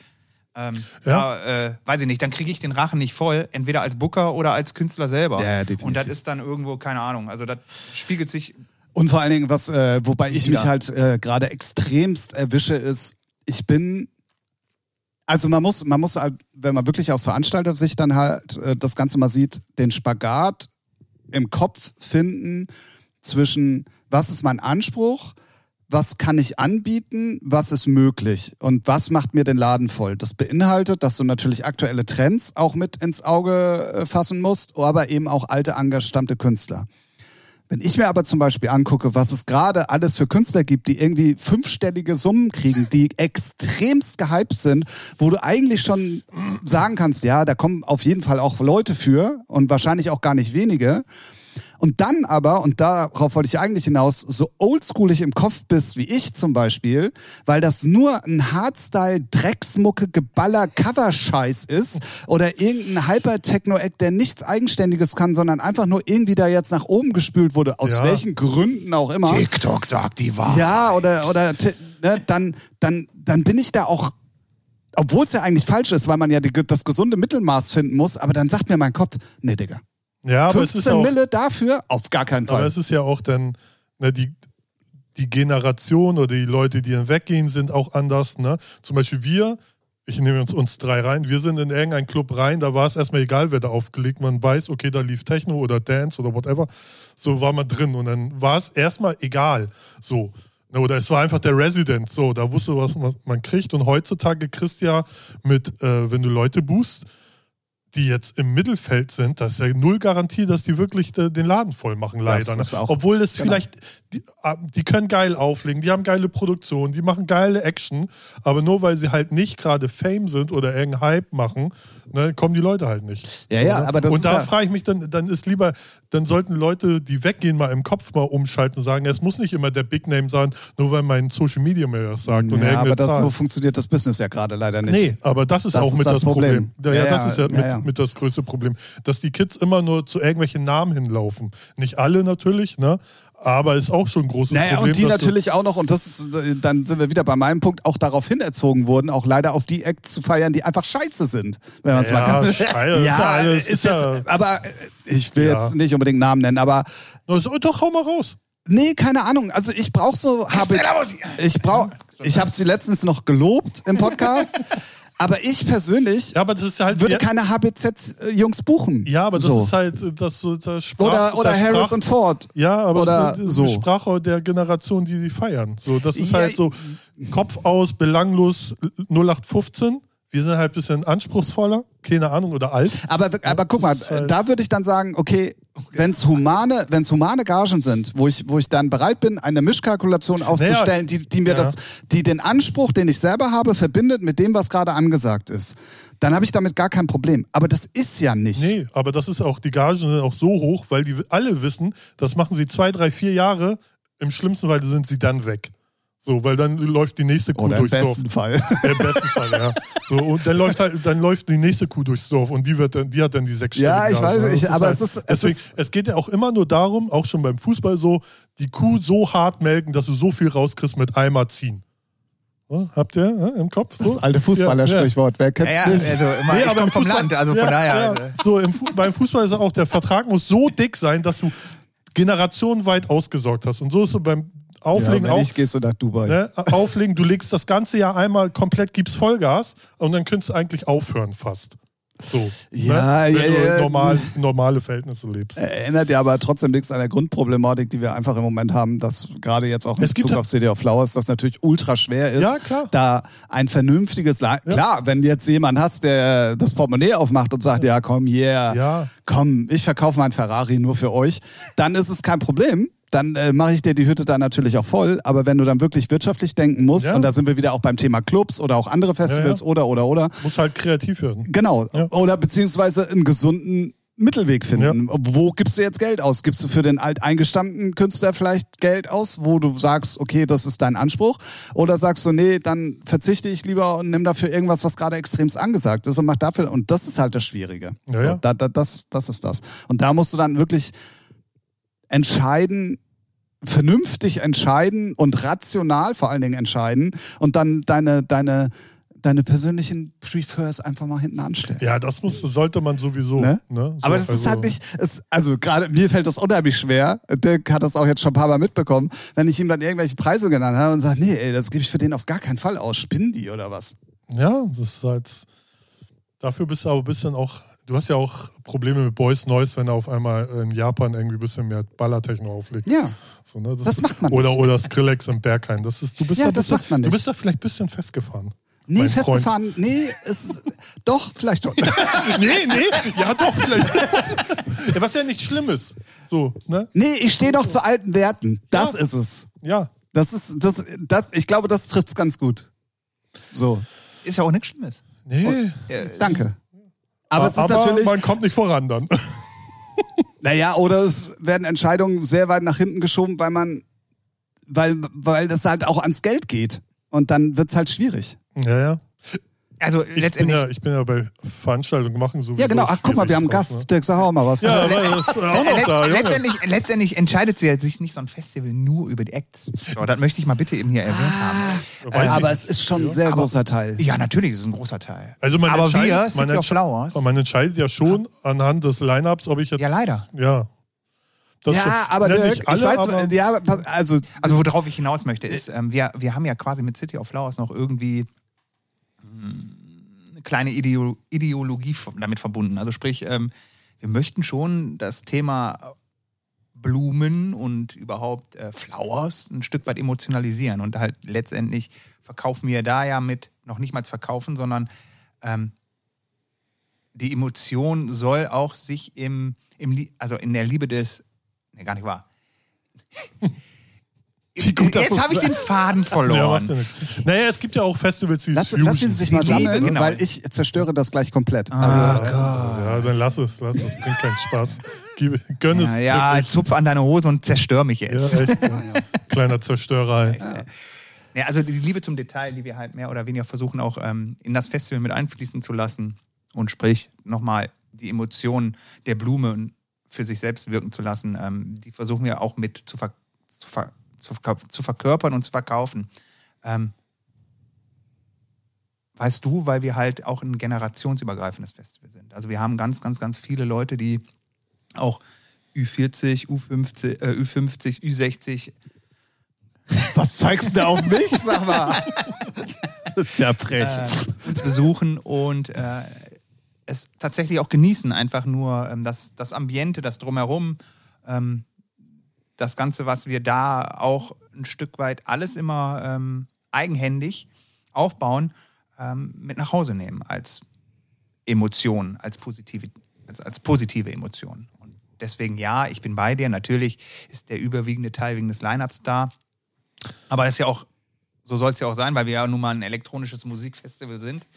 Ähm, Ja. da, äh, weiß ich nicht, dann kriege ich den Rachen nicht voll, entweder als Booker oder als Künstler selber. Ja, definitiv. Und das ist dann irgendwo, keine Ahnung, also das spiegelt sich Und vor allen Dingen, was, äh, wobei ich mich Ja. halt äh, gerade extremst erwische, ist, ich bin. Also man muss, man muss halt, wenn man wirklich aus Veranstaltersicht dann halt äh, das Ganze mal sieht, den Spagat im Kopf finden zwischen, was ist mein Anspruch, was kann ich anbieten, was ist möglich und was macht mir den Laden voll. Das beinhaltet, dass du natürlich aktuelle Trends auch mit ins Auge äh, fassen musst, aber eben auch alte, angestammte Künstler. Wenn ich mir aber zum Beispiel angucke, was es gerade alles für Künstler gibt, die irgendwie fünfstellige Summen kriegen, die extremst gehypt sind, wo du eigentlich schon sagen kannst, ja, da kommen auf jeden Fall auch Leute für und wahrscheinlich auch gar nicht wenige. Und dann aber, und darauf wollte ich eigentlich hinaus, so oldschoolig im Kopf bist wie ich zum Beispiel, weil das nur ein Hardstyle, Drecksmucke, Geballer, Coverscheiß ist oder irgendein Hyper-Techno-Act, der nichts Eigenständiges kann, sondern einfach nur irgendwie da jetzt nach oben gespült wurde, aus Ja. welchen Gründen auch immer. TikTok sagt die Wahrheit. Ja, oder, oder ne, dann, dann, dann bin ich da auch, obwohl es ja eigentlich falsch ist, weil man ja die, das gesunde Mittelmaß finden muss, aber dann sagt mir mein Kopf, nee, Digga. Ja, aber es 15 ist auch, Mille dafür? Auf gar keinen aber Fall. es ist ja auch dann, ne, die, die Generation oder die Leute, die dann weggehen, sind auch anders. Ne? Zum Beispiel wir, ich nehme uns, uns drei rein, wir sind in irgendeinen Club rein, da war es erstmal egal, wer da aufgelegt. Man weiß, okay, da lief Techno oder Dance oder whatever. So war man drin und dann war es erstmal egal. So. Ne, Oder es war einfach der Resident, so, da wusste was man, man kriegt. Und heutzutage kriegst du ja mit, äh, wenn du Leute boost, die jetzt im Mittelfeld sind, das ist ja null Garantie, dass die wirklich äh, den Laden voll machen, leider. ist ne? auch- Obwohl das genau. vielleicht, die, äh, die können geil auflegen, die haben geile Produktion, die machen geile Action, aber nur weil sie halt nicht gerade Fame sind oder irgendeinen Hype machen, ne, kommen die Leute halt nicht. Ja, ja, Oder? aber das Und ist da ja- frage ich mich dann, dann ist lieber, dann sollten Leute, die weggehen, mal im Kopf mal umschalten und sagen, es muss nicht immer der Big Name sein, nur weil mein Social Media mir das sagt. und ja, irgendeine aber das, so funktioniert das Business ja gerade leider nicht. Nee, aber das ist Das auch ist mit das das, Problem. Problem. Ja, ja, Ja, das ist ja, mit, ja. Mit das größte Problem. Dass die Kids immer nur zu irgendwelchen Namen hinlaufen. Nicht alle natürlich, ne? Aber ist auch schon ein großes Naja, Problem. und die natürlich auch noch, und das ist, dann sind wir wieder bei meinem Punkt, auch darauf hinerzogen wurden, auch leider auf die Acts zu feiern, die einfach scheiße sind. Wenn man es Ja, mal ganz Scheiße, ja alles- ist ist jetzt, ja- aber äh, ich will Ja. jetzt nicht unbedingt Namen nennen, aber Na, so, doch, hau mal raus. nee, keine Ahnung. Also ich brauche so, habe ich brauche, ich habe sie letztens noch gelobt im Podcast, aber ich persönlich Ja, aber das ist halt. würde keine HBZ-Jungs buchen. ja, aber das so. ist halt äh, das so das Sprach, oder oder das Harris Sprach, und Ford. Ja, aber oder so, so. die Sprache der Generation, die die feiern. So, das ist Ja, halt so Kopf aus, belanglos, 0815. Wir sind halt ein bisschen anspruchsvoller, keine Ahnung, oder alt. Aber, aber guck mal, ist halt- da würde ich dann sagen, okay, wenn es humane, wenn's humane Gagen sind, wo ich, wo ich dann bereit bin, eine Mischkalkulation aufzustellen, die, die mir ja. das, die den Anspruch, den ich selber habe, verbindet mit dem, was gerade angesagt ist, dann habe ich damit gar kein Problem. Aber das ist ja nicht. Nee, aber das ist auch, die Gagen sind auch so hoch, weil die alle wissen, das machen sie zwei, drei, vier Jahre. Im schlimmsten Fall sind sie dann weg. So, weil dann läuft die nächste Kuh Oder im durchs Dorf. besten Fall. Ja, Im besten Fall, ja. So, und dann läuft halt, dann läuft die nächste Kuh durchs Dorf und die wird dann, die hat dann die sechsstellige Ja, ich weiß, ich- aber halt, es ist- es deswegen, ist- es geht ja auch immer nur darum, auch schon beim Fußball so, die Kuh so hart melken, dass du so viel rauskriegst mit einmal ziehen. Ja, habt ihr ja, im Kopf? So? Das alte Fußballersprichwort, wer kennt's Ja, ja, nicht? also immer, ich aber im vom Fußball- Land, also von ja, daher. Ja, also- so, im Fu beim Fußball ist auch, der Vertrag muss so dick sein, dass du generationenweit ausgesorgt hast. Und so ist so beim Ja, Auflegen wenn auch. nicht, gehst du nach Dubai. Ne, auflegen, du legst das ganze Jahr einmal komplett, gibst Vollgas und dann könntest du eigentlich aufhören fast. So. Ja, ne? ja, Wenn du ja. normal, normale Verhältnisse lebst. Erinnert ja aber trotzdem nichts an der Grundproblematik, die wir einfach im Moment haben, dass gerade jetzt auch in Es Bezug ja- auf City of Flowers das natürlich ultra schwer ist, Ja, klar. da ein vernünftiges, La klar, wenn jetzt jemand hast, der das Portemonnaie aufmacht und sagt, ja komm, yeah, Ja. komm, ich verkaufe mein Ferrari nur für euch, dann ist es kein Problem. Dann äh, mache ich dir die Hütte da natürlich auch voll. Aber wenn du dann wirklich wirtschaftlich denken musst, Ja. und da sind wir wieder auch beim Thema Clubs oder auch andere Festivals Ja, oder, oder, oder, Muss halt kreativ werden. Genau. Ja. Oder beziehungsweise einen gesunden Mittelweg finden. Wo gibst du jetzt Geld aus? Gibst du für den alteingestammten Künstler vielleicht Geld aus, wo du sagst, okay, das ist dein Anspruch? Oder sagst du, nee, dann verzichte ich lieber und nimm dafür irgendwas, was gerade extremst angesagt ist und mach dafür. Und das ist halt das Schwierige. Ja, ja. So, da, da, das, das ist das. Und da musst du dann wirklich entscheiden, vernünftig entscheiden und rational vor allen Dingen entscheiden und dann deine, deine, deine persönlichen Prefers einfach mal hinten anstellen. Ja, das muss, sollte man sowieso. Ne? Ne? So, Aber das ist also- halt nicht, es, also gerade mir fällt das unheimlich schwer. Dirk hat das auch jetzt schon ein paar Mal mitbekommen, wenn ich ihm dann irgendwelche Preise genannt habe und sage, nee, ey, das gebe ich für den auf gar keinen Fall aus. Spinnen die oder was? Ja, das ist halt. Dafür bist du aber ein bisschen auch. Du hast ja auch Probleme mit Boys Noise, wenn er auf einmal in Japan irgendwie ein bisschen mehr Ballertechno auflegt. Ja. So, ne? Das macht man Oder, nicht. oder Skrillex im Berghain. Das ist, du bist Ja, da das bisschen, macht man Du nicht. bist da vielleicht ein bisschen festgefahren. Nee, mein Freund. festgefahren, nee, es, doch, vielleicht schon. nee, nee, ja doch, vielleicht. ja, was ja nicht schlimm ist. So, ne? Nee, ich stehe doch zu alten Werten. Das Ja. ist es. Ja. Das ist, das, das, ich glaube, das trifft es ganz gut. So, Ist ja auch nichts Schlimmes. Nee. Äh, danke. Aber es ist aber natürlich, man kommt nicht voran dann. naja, oder es werden Entscheidungen sehr weit nach hinten geschoben, weil man, weil, weil das halt auch ans Geld geht. Und dann wird es halt schwierig. ja, ja. Also Ich bin letztendlich. ja, ich bin ja bei Veranstaltungen machen so. Ja, genau. Ach, guck mal, wir haben einen Gast. Dirk, sag auch mal was. Ja, aber das ist auch noch da. Letztendlich, letztendlich entscheidet sie sich nicht so ein Festival nur über die Acts. So, das möchte ich mal bitte eben hier erwähnt haben. Weiß aber ich. es ist schon ein sehr Aber- großer Teil. Ja, natürlich, das ist ein großer Teil. Also man Aber entscheidet, wir, of entsch- Flowers. man entscheidet ja schon anhand des Line-Ups, ob ich jetzt. Ja, leider. Ja. Das ja, aber ne, Dirk, nicht alle, ich weiß, aber, ja, also, Also worauf ich hinaus möchte, ist, ähm, wir, wir haben ja quasi mit City of Flowers noch irgendwie kleine Ideo Ideologie damit verbunden. Also sprich, ähm, wir möchten schon das Thema Blumen und überhaupt äh, Flowers ein Stück weit emotionalisieren. Und halt letztendlich verkaufen wir da ja mit, noch nicht mal verkaufen, sondern ähm, die Emotion soll auch sich im, im also in der Liebe des, ne, gar nicht wahr. Wie gut, Jetzt habe ich den Faden verloren. ja. Naja, es gibt ja auch Festivals wie lass, Fusion. lass ihn sich mal sammeln, genau. weil ich zerstöre das gleich komplett. Ah, Also, Ja, dann lass es, lass es. Bringt keinen Spaß. Gib, gönn es. ja, ja, wirklich. zupf an deine Hose und zerstör mich ja, jetzt. echt. Ja. Kleiner Zerstörer. Ja, also die Liebe zum Detail, die wir halt mehr oder weniger versuchen auch ähm, in das Festival mit einfließen zu lassen und sprich nochmal die Emotionen der Blume für sich selbst wirken zu lassen, ähm, die versuchen wir auch mit zu, ver zu, ver zu, zu verkörpern und zu verkaufen. Ähm, weißt du, weil wir halt auch ein generationsübergreifendes Festival sind. Also wir haben ganz, ganz, ganz viele Leute, die auch Ü40, U50, äh, Ü50, Ü60 was zeigst du da auf mich? Sag mal. Das ist ja frech. äh, uns besuchen und äh, es tatsächlich auch genießen, einfach nur ähm, das, das Ambiente, das Drumherum, ähm, das Ganze, was wir da auch ein Stück weit alles immer ähm, eigenhändig aufbauen, ähm, mit nach Hause nehmen als Emotion, als positive, als, als positive Emotion. Und deswegen ja, ich bin bei dir. Natürlich ist der überwiegende Teil wegen des Lineups da. Aber das ist ja auch, so soll es ja auch sein, weil wir ja nun mal ein elektronisches Musikfestival sind.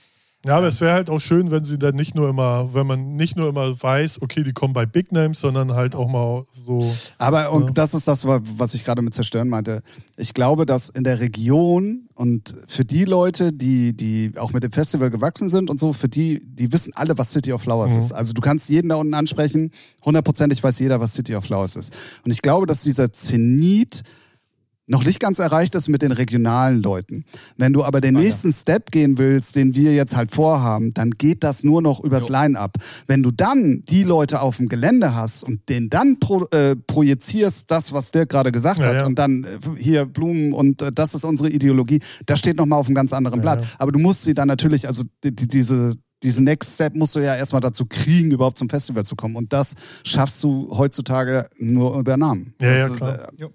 Ja, aber es wäre halt auch schön, wenn sie dann nicht nur immer, wenn man nicht nur immer weiß, okay, die kommen bei Big Names, sondern halt auch mal so. Aber, und Ja. das ist das, was ich gerade mit zerstören meinte. Ich glaube, dass in der Region und für die Leute, die, die auch mit dem Festival gewachsen sind und so, für die, die wissen alle, was City of Flowers Mhm. ist. Also du kannst jeden da unten ansprechen. Hundertprozentig weiß jeder, was City of Flowers ist. Und ich glaube, dass dieser Zenit noch nicht ganz erreicht ist mit den regionalen Leuten. Wenn du aber den nächsten Step gehen willst, den wir jetzt halt vorhaben, dann geht das nur noch übers Line-Up. Wenn du dann die Leute auf dem Gelände hast und den dann pro, äh, projizierst, das, was Dirk gerade gesagt Ja, hat, ja. und dann äh, hier Blumen und äh, das ist unsere Ideologie, das steht nochmal auf einem ganz anderen Blatt. ja. Aber du musst sie dann natürlich, also die, die, diese diesen Next Step musst du ja erstmal dazu kriegen, überhaupt zum Festival zu kommen. Und das schaffst du heutzutage nur über Namen. Ja, ja, ist, klar. äh,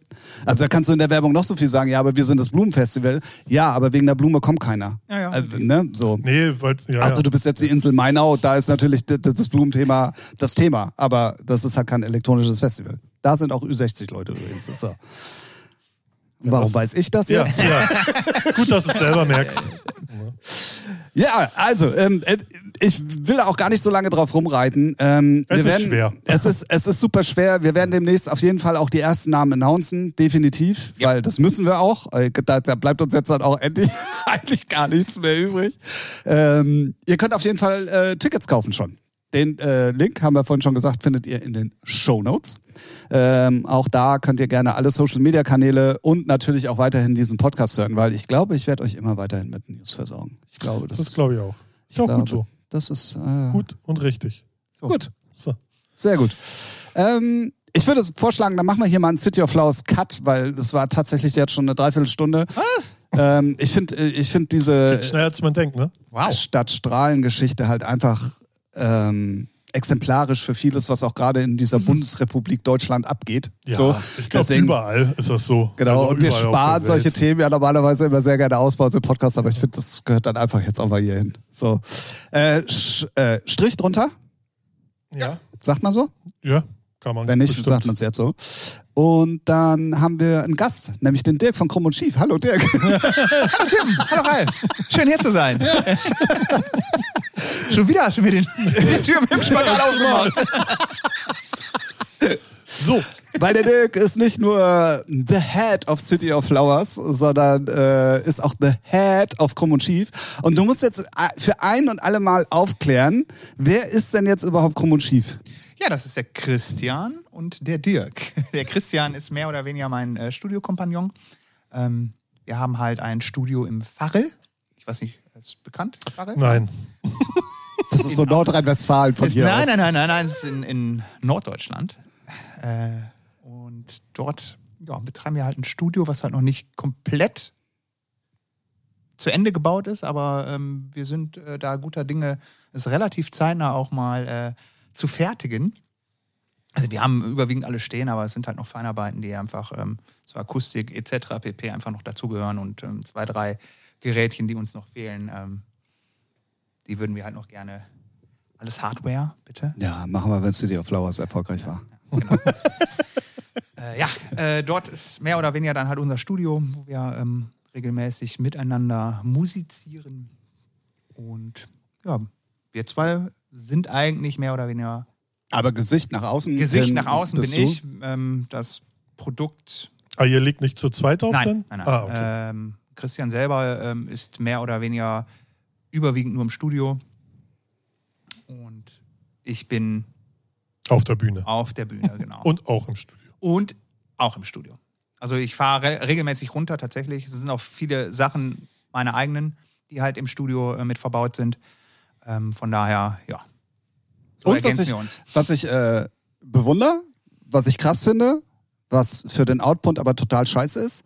also da kannst du in der Werbung noch so viel sagen, ja, aber wir sind das Blumenfestival. Ja, aber wegen der Blume kommt keiner. Ja, ja. Also, ne? So. Nee, weil, ja. Achso, ja. du bist jetzt die Insel Mainau, da ist natürlich das Blumenthema das Thema, aber das ist halt kein elektronisches Festival. Da sind auch Ü60-Leute übrigens. So. Warum weiß ich das ja, jetzt? ja. Gut, dass du es selber merkst. Ja, also, ähm, äh, ich will auch gar nicht so lange drauf rumreiten. Ähm, Es wir ist werden, schwer. Es ist, es ist super schwer. Wir werden demnächst auf jeden Fall auch die ersten Namen announcen, definitiv, Ja. weil das müssen wir auch. Äh, Da, da bleibt uns jetzt dann auch endlich eigentlich gar nichts mehr übrig. Ähm, ihr könnt auf jeden Fall äh, Tickets kaufen schon. Den äh, Link, haben wir vorhin schon gesagt, findet ihr in den Show Notes. Ähm, auch da könnt ihr gerne alle Social-Media-Kanäle und natürlich auch weiterhin diesen Podcast hören, weil ich glaube, ich werde euch immer weiterhin mit News versorgen. Ich glaube, das, Das glaube ich auch. Ist auch glaube, gut so. Das ist äh, Gut und richtig. Gut, So. sehr gut. Ähm, ich würde vorschlagen, dann machen wir hier mal einen City of Flowers Cut, weil das war tatsächlich jetzt schon eine Dreiviertelstunde. Was? Ähm, ich finde ich find diese Geht schneller als man denkt, ne? Wow. Stadtstrahlen-Geschichte halt einfach ähm, exemplarisch für vieles, was auch gerade in dieser Bundesrepublik Deutschland abgeht. Ja, so, ich glaube, überall ist das so. Genau, Also und wir sparen solche. Themen ja normalerweise immer sehr gerne aus bei uns im Podcast, aber ich finde, das gehört dann einfach jetzt auch mal hier hin. So. Äh, äh, Strich drunter, Ja, sagt man so? ja, kann man. Wenn nicht, bestimmt. sagt man es jetzt so. Und dann haben wir einen Gast, nämlich den Dirk von Krumm und Schief. Hallo Dirk. Hallo Ralf, schön hier zu sein. Schon wieder hast du mir den, die Tür mit dem Spagat aufgemacht. So, Weil der Dirk ist nicht nur the head of City of Flowers, sondern äh, ist auch the head of Krumm und Schief. Und du musst jetzt äh, für ein und alle Mal aufklären, wer ist denn jetzt überhaupt Krumm und Schief? Ja, das ist der Christian und der Dirk. Der Christian ist mehr oder weniger mein äh, Studiokompagnon. Ähm, wir haben halt ein Studio im Farrell. Ich weiß nicht, ist bekannt? Farrell? nein. Das ist so Nordrhein-Westfalen von Ist, hier nein, aus. nein, nein, nein, nein, ist in, in Norddeutschland. Äh, und dort ja, betreiben wir halt ein Studio, was halt noch nicht komplett zu Ende gebaut ist, aber ähm, wir sind äh, da guter Dinge, es relativ zeitnah auch mal äh, zu fertigen. Also wir haben überwiegend alle stehen, aber es sind halt noch Feinarbeiten, die einfach ähm, zur Akustik etc. pp. einfach noch dazugehören und ähm, zwei, drei Gerätchen, die uns noch fehlen, ähm, die würden wir halt noch gerne. Alles Hardware, bitte. Ja, machen wir, wenn City of Flowers erfolgreich war. Genau. äh, ja, äh, dort ist mehr oder weniger dann halt unser Studio, wo wir ähm, regelmäßig miteinander musizieren. Und ja, wir zwei sind eigentlich mehr oder weniger Aber Gesicht nach außen. Gesicht bin- nach außen bin ich. Ähm, das Produkt. Ah, ihr legt nicht zu zweit auf Nein, denn? nein, nein. Ah, okay. ähm, Christian selber ähm, ist mehr oder weniger überwiegend nur im Studio. Und ich bin auf der Bühne. auf der Bühne, genau. Und auch im Studio. Und auch im Studio. Also ich fahre re regelmäßig runter tatsächlich. Es sind auch viele Sachen meine eigenen, die halt im Studio äh, mit verbaut sind. Ähm, von daher, ja. So Und was ich, was ich äh, bewundere, was ich krass finde, was für den Output aber total scheiße ist,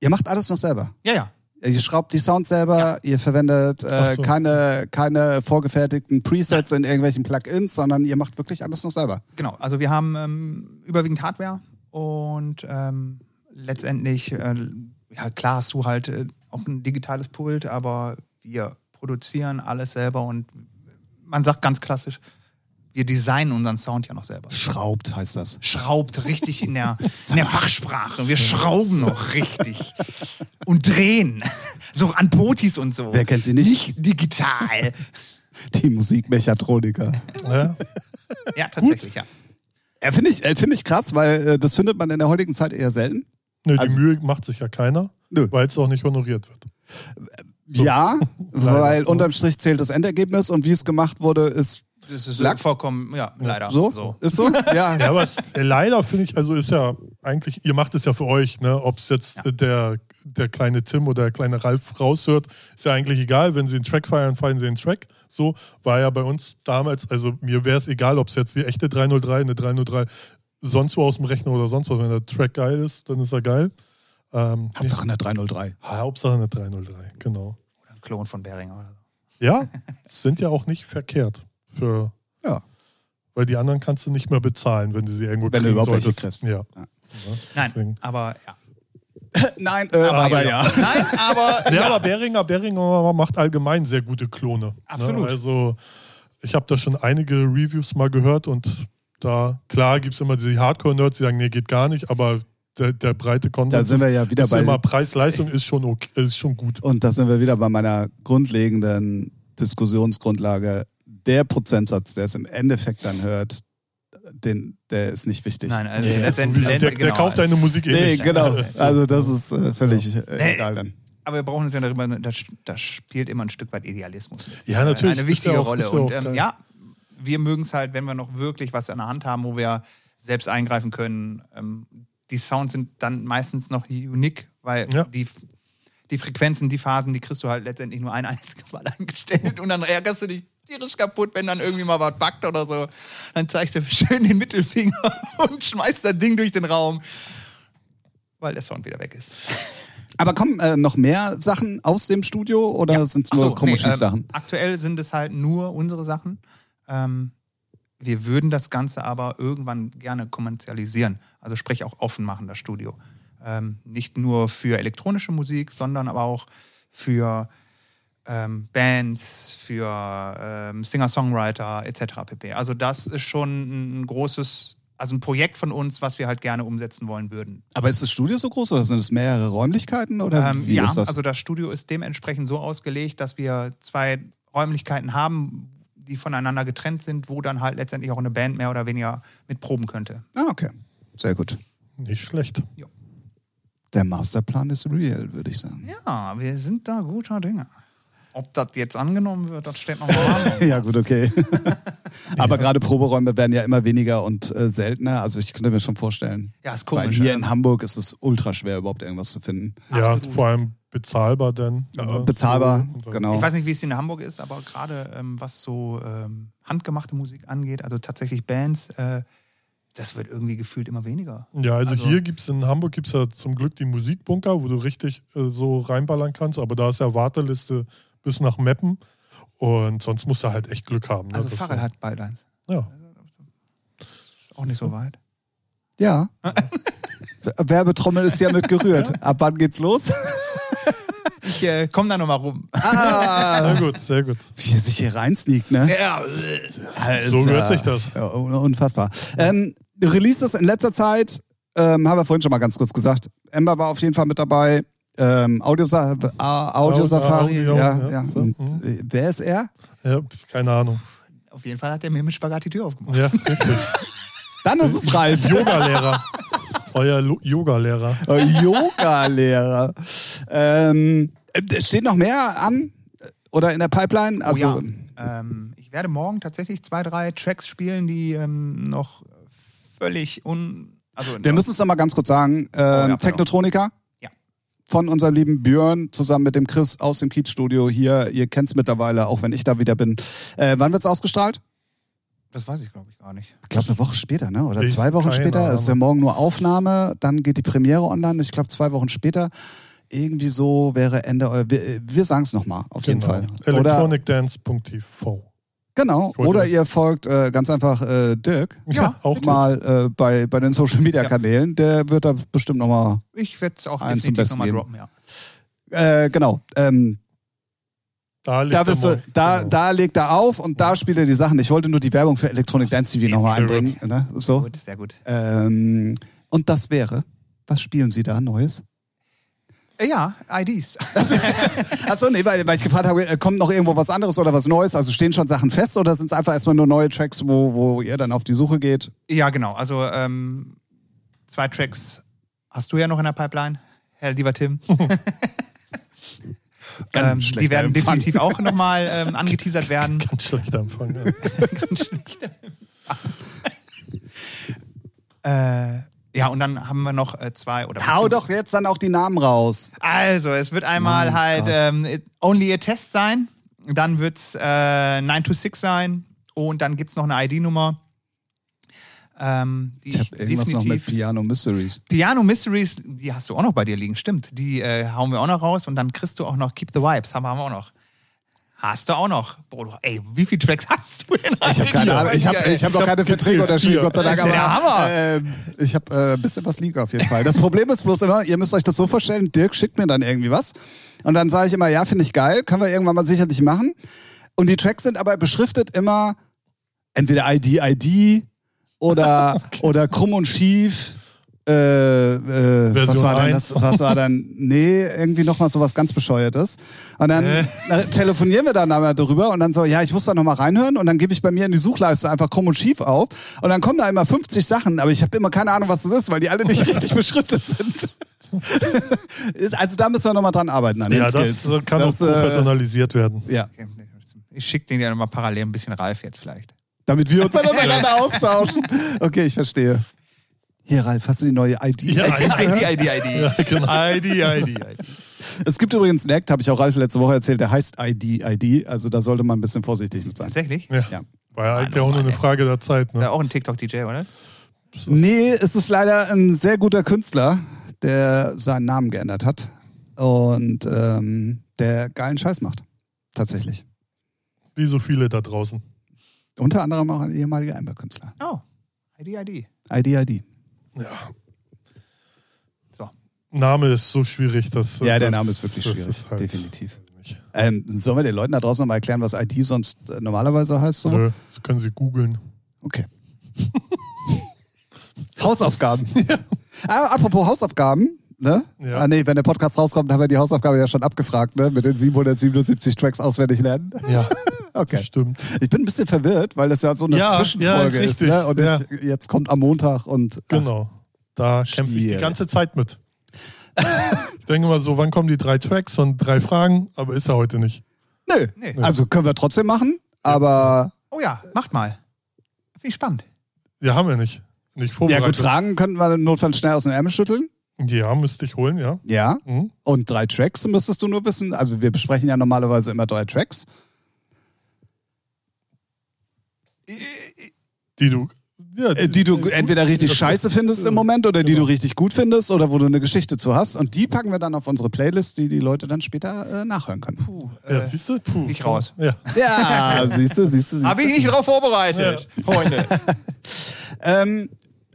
ihr macht alles noch selber. Ja, ja. Ihr schraubt die Sounds selber, ihr verwendet äh, so. keine, keine vorgefertigten Presets in irgendwelchen Plugins, sondern ihr macht wirklich alles noch selber. Genau. Also wir haben ähm, überwiegend Hardware und ähm, letztendlich, äh, ja klar hast du halt äh, auch ein digitales Pult, aber wir produzieren alles selber und man sagt ganz klassisch, wir designen unseren Sound ja noch selber. Schraubt heißt das. schraubt richtig in der, in der Fachsprache. Wir schrauben noch richtig. Und drehen. So an Potis und so. Wer kennt sie nicht? Nicht digital. Die Musikmechatroniker. Ja? Ja, tatsächlich, ja. Äh, Finde ich, äh, find ich krass, weil äh, das findet man in der heutigen Zeit eher selten. Nö, die Also- Mühe macht sich ja keiner, weil es auch nicht honoriert wird. So. Ja, weil unterm Strich zählt das Endergebnis und wie es gemacht wurde, ist Das ist Lachs? vollkommen, ja, leider. so. Ist so? Ja. Ja, aber es, äh, leider finde ich, also ist ja eigentlich, ihr macht es ja für euch, ne? Ob es jetzt Ja. äh, der, der kleine Tim oder der kleine Ralf raushört, ist ja eigentlich egal. Wenn sie einen Track feiern, feiern sie den Track. So war ja bei uns damals, also mir wäre es egal, ob es jetzt die echte 303, eine 303, sonst wo aus dem Rechner oder sonst was. Wenn der Track geil ist, dann ist er geil. Ähm, Hauptsache in der 303. ja, Hauptsache eine 303, genau. Oder ein Klon von Beringer oder so. Ja, sind ja auch nicht verkehrt für. Ja. Weil die anderen kannst du nicht mehr bezahlen, wenn du sie irgendwo Wenn du kriegen überhaupt welche solltest. kriegst. Ja. Ja. Nein, Deswegen. aber ja. Nein, äh, aber, ja. Nein, aber Ja, aber Beringer, Beringer macht allgemein sehr gute Klone. Absolut. Ne? Also ich habe da schon einige Reviews mal gehört und da, klar gibt es immer die Hardcore-Nerds, die sagen, nee, geht gar nicht, aber der, der breite Konsens Da sind wir ja ist, wieder ist bei immer Preis-Leistung ist schon okay, ist schon gut. und da sind wir wieder bei meiner grundlegenden Diskussionsgrundlage. Der Prozentsatz, der es im Endeffekt dann hört, den, der ist nicht wichtig. Nein, also Nee, letztendlich. der, der, genau. kauft deine Musik eh Nee, nicht. genau. So. Also das ist äh, völlig äh, Nee. egal dann. Aber wir brauchen uns ja darüber, da, da spielt immer ein Stück weit Idealismus. Ja, natürlich. Eine wichtige ja auch- Rolle. ja Und ähm, ja, wir mögen es halt, wenn wir noch wirklich was an der Hand haben, wo wir selbst eingreifen können. Ähm, die Sounds sind dann meistens noch unique, weil Ja. die, die Frequenzen, die Phasen, die kriegst du halt letztendlich nur ein einziges Mal eingestellt und dann ärgerst du dich tierisch kaputt, wenn dann irgendwie mal was backt oder so. Dann zeigst du schön den Mittelfinger und schmeißt das Ding durch den Raum, weil der Sound wieder weg ist. Aber kommen äh, noch mehr Sachen aus dem Studio oder sind es nur so, nee, Chromotiv-Sachen? ähm, aktuell sind es halt nur unsere Sachen. Ähm, wir würden das Ganze aber irgendwann gerne kommerzialisieren. Also sprich auch offen machen, das Studio. Ähm, nicht nur für elektronische Musik, sondern aber auch für ähm, Bands, für ähm, Singer-Songwriter etc. pp. Also das ist schon ein großes, also ein Projekt von uns, was wir halt gerne umsetzen wollen würden. Aber ist das Studio so groß oder sind es mehrere Räumlichkeiten oder Ähm, wie ja, ist das? also das Studio ist dementsprechend so ausgelegt, dass wir zwei Räumlichkeiten haben, die voneinander getrennt sind, wo dann halt letztendlich auch eine Band mehr oder weniger mit proben könnte. ah, okay. Sehr gut. Nicht schlecht. Der Masterplan ist real, würde ich sagen. Ja, wir sind da guter Dinge. Ob das jetzt angenommen wird, das steht noch mal an. Ja, gut, okay. Aber gerade Proberäume werden ja immer weniger und äh, seltener. Also ich könnte mir schon vorstellen. Ja, ist Weil komisch. hier ähm, in Hamburg ist es ultra schwer, überhaupt irgendwas zu finden. Ja, Absolut. vor allem bezahlbar denn. Äh, bezahlbar, Und dann- genau. Ich weiß nicht, wie es in Hamburg ist, aber gerade ähm, was so ähm, handgemachte Musik angeht, also tatsächlich Bands, äh, das wird irgendwie gefühlt immer weniger. Ja, also, Also- hier gibt es in Hamburg gibt's ja zum Glück die Musikbunker, wo du richtig äh, so reinballern kannst, aber da ist ja Warteliste bis nach Meppen und sonst musst du halt echt Glück haben. Ne? Also Das- Farrell hat bald eins. Ja. Ist auch nicht so weit. Ja. Werbetrommel ist ja mit gerührt. Ab wann geht's los? Ich äh, komme da nochmal rum. Ah, Sehr gut, sehr gut. wie er sich hier reinsneakt, ne? Ja, Also, So gehört sich das. Unfassbar. Ähm, Releases in letzter Zeit, ähm, haben wir vorhin schon mal ganz kurz gesagt. Ember war auf jeden Fall mit dabei. Ähm, Audio, Audio Safari, Audio, ja, ja. ja. So, Und, mhm. äh, wer ist er? Ja, keine Ahnung. auf jeden Fall hat er mir mit Spagat die Tür aufgemacht. Ja, richtig. Dann ist es Ralf. Yoga-Lehrer. Euer Yoga-Lehrer. Äh, Yoga-Lehrer. Ähm, äh, steht noch mehr an? Oder in der Pipeline? Also, oh ja. ähm, ich werde morgen tatsächlich zwei, drei Tracks spielen, die ähm, noch völlig un. Also wir müssen es doch mal ganz kurz sagen. Ähm. Technotronika. Ja. Von unserem lieben Björn zusammen mit dem Chris aus dem Kiez-Studio hier. Ihr kennt es mittlerweile, auch wenn ich da wieder bin. Äh, wann wird es ausgestrahlt? Das weiß ich, glaube ich, gar nicht. Ich glaube, eine Woche später, ne? Oder Ich- zwei Wochen später. Ahnung. Ist ja morgen nur Aufnahme, dann geht die Premiere online. Ich glaube, zwei Wochen später. Irgendwie so wäre Ende. Wir, wir sagen es nochmal, auf jeden Genau. Fall. Oder, Electronicdance.tv. genau. Oder ihr folgt äh, ganz einfach äh, Dirk. Ja, auch mal äh, bei, bei den Social Media Kanälen. Der wird da bestimmt nochmal. Ich werde es auch Einen zum Besten nochmal droppen, ja. Äh, genau. Ähm, Da, liegt da, er wirst du, da, Genau. da legt er auf und da spielt er die Sachen. Ich wollte nur die Werbung für Electronic Dance TV nochmal sehr einbringen. Ne? So. Gut, sehr gut. Ähm, und das wäre. Was spielen Sie da Neues? Ja, IDs. Achso, nee, weil, weil ich gefragt habe, äh, kommt noch irgendwo was anderes oder was Neues? Also stehen schon Sachen fest oder sind es einfach erstmal nur neue Tracks, wo, wo ihr dann auf die Suche geht? ja, genau. Also ähm, zwei Tracks hast du ja noch in der Pipeline, Herr lieber Tim. Ganz ähm, die werden Empfang. definitiv auch nochmal ähm, angeteasert werden. Ganz schlechter Empfang. Ja. Ganz schlecht. äh, ja, und dann haben wir noch äh, zwei oder Hau doch jetzt dann auch die Namen raus. Also, es wird einmal Mein halt ähm, Only a Test sein, dann wird es äh, 9 to 6 sein und dann gibt es noch eine ID-Nummer. Ähm, Ich habe irgendwas noch mit Piano Mysteries. Piano Mysteries, die hast du auch noch bei dir liegen, stimmt. Die äh, hauen wir auch noch raus und dann kriegst du auch noch Keep the Vibes, haben wir auch noch. Hast du auch noch. Boah, du, ey, wie viele Tracks hast du denn? Ich habe keine Ahnung. Ich habe ich hab noch keine Verträge unterschrieben, Gott sei Dank. Das ist Aber Hammer. ähm, ich habe äh, ein bisschen was liegen auf jeden Fall. Das Problem ist bloß immer, ihr müsst euch das so vorstellen, Dirk schickt mir dann irgendwie was. Und dann sage ich immer, ja, finde ich geil, können wir irgendwann mal sicherlich machen. Und die Tracks sind aber beschriftet immer entweder ID, ID oder, oder krumm und schief. Äh, äh, was war denn 1. das? Was war dann? Nee, irgendwie nochmal so was ganz Bescheuertes. Und dann Äh. telefonieren wir dann aber darüber und dann so, ja, ich muss da nochmal reinhören und dann gebe ich bei mir in die Suchleiste einfach krumm und schief auf und dann kommen da immer 50 Sachen, aber ich habe immer keine Ahnung, was das ist, weil die alle nicht richtig beschriftet sind. Also da müssen wir nochmal dran arbeiten an Ja, Skills. das äh, kann Das, auch äh, professionalisiert werden. Ja. Okay, Ich schicke den ja nochmal parallel ein bisschen Ralf jetzt vielleicht. damit wir uns dann untereinander austauschen. Okay, ich verstehe. Hier, Ralf, hast du die neue ID? Ja, ID, ID, ID. Ja, genau. ID, ID, ID. Es gibt übrigens einen Act, habe ich auch Ralf letzte Woche erzählt, der heißt ID, ID. Also da sollte man ein bisschen vorsichtig mit sein. Tatsächlich? Ja. Ja. War ja eigentlich auch nur eine. Frage der Zeit. Ist ja Ne? auch ein TikTok-DJ, oder? Nee, es ist leider ein sehr guter Künstler, der seinen Namen geändert hat und ähm, der geilen Scheiß macht. Tatsächlich. Wie so viele da draußen. Unter anderem auch ein ehemaliger Amber-Künstler. Oh, ID, ID. ID, ID. Ja. So. Name ist so schwierig, dass. Ja, der Name ist wirklich schwierig. ist halt Definitiv. Ähm, sollen wir den Leuten da draußen noch mal erklären, was ID sonst äh, normalerweise heißt? So? Nö, das können Sie googeln. Okay. Hausaufgaben. Ah, apropos Hausaufgaben. Ne? Ja. Ah, nee, wenn der Podcast rauskommt, haben wir die Hausaufgabe ja schon abgefragt, ne? Mit den 777 Tracks auswendig lernen. Ja, Okay. stimmt. Ich bin ein bisschen verwirrt, weil das ja so eine Ja, Zwischenfolge ja, ist. richtig. Ne? Und Ja. ich, jetzt kommt am Montag und. Genau. Da kämpfe ich die ganze Zeit mit. ich denke mal so, wann kommen die drei Tracks von drei Fragen? Aber ist er heute nicht. Ach, nö. Nee. Also können wir trotzdem machen, aber. Oh ja, macht mal. Viel spannend. Ja, haben wir nicht. Nicht Ja, vorbereitet. gut, Fragen könnten wir notfalls schnell aus dem Ärmel schütteln. Ja, müsste ich holen, ja. Ja. Mhm. Und drei Tracks müsstest du nur wissen. Also wir besprechen ja normalerweise immer drei Tracks. Die du. Ja, Äh, die du entweder richtig scheiße findest im Moment oder die Genau. du richtig gut findest oder wo du eine Geschichte zu hast. Und die packen wir dann auf unsere Playlist, die die Leute dann später äh, nachhören können. Puh, Ja, äh, siehst du? Puh. ich raus. Ja. Ja, siehst du, siehst du, siehst Habe ich nicht drauf vorbereitet, Freunde. Ähm,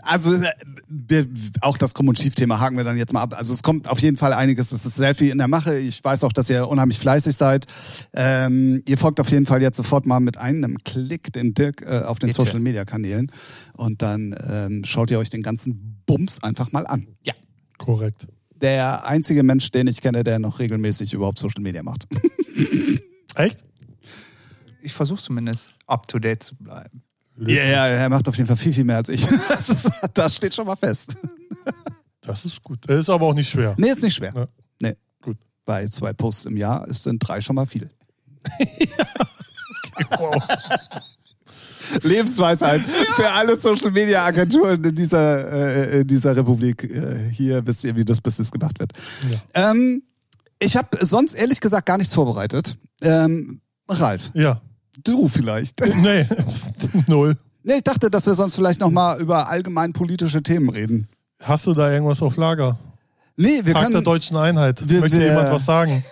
also äh, wir, auch das Krumm- und Schief-Thema haken wir dann jetzt mal ab. Also es kommt auf jeden Fall einiges. Es ist sehr viel in der Mache. Ich weiß auch, dass ihr unheimlich fleißig seid. Ähm, ihr folgt auf jeden Fall jetzt sofort mal mit einem Klick den Dirk äh, auf den. Social-Media-Kanälen und dann ähm, schaut ihr euch den ganzen Bums einfach mal an. Ja. Korrekt. Der einzige Mensch, den ich kenne, der noch regelmäßig überhaupt Social-Media macht. Echt? Ich versuche zumindest up to date zu bleiben. Ja, ja, er macht auf jeden Fall viel, viel mehr als ich. Das, ist, das steht schon mal fest. Das ist gut. Das ist aber auch nicht schwer. Nee, ist nicht schwer. Ja. Nee. Gut. Bei zwei Posts im Jahr ist sind drei schon mal viel. Wow. Lebensweisheit für alle Social Media Agenturen in dieser, äh, in dieser Republik. Äh, hier wisst ihr, wie das Business gemacht wird. Ähm, ich habe sonst ehrlich gesagt gar nichts vorbereitet. Ähm, Ralf, Ja. Du vielleicht. Nee, null. nee, ich dachte, dass wir sonst vielleicht noch mal über allgemein politische Themen reden. Hast du da irgendwas auf Lager? Nee, wir Tag der können. deutschen Einheit. wir- Möchte wir- jemand was sagen?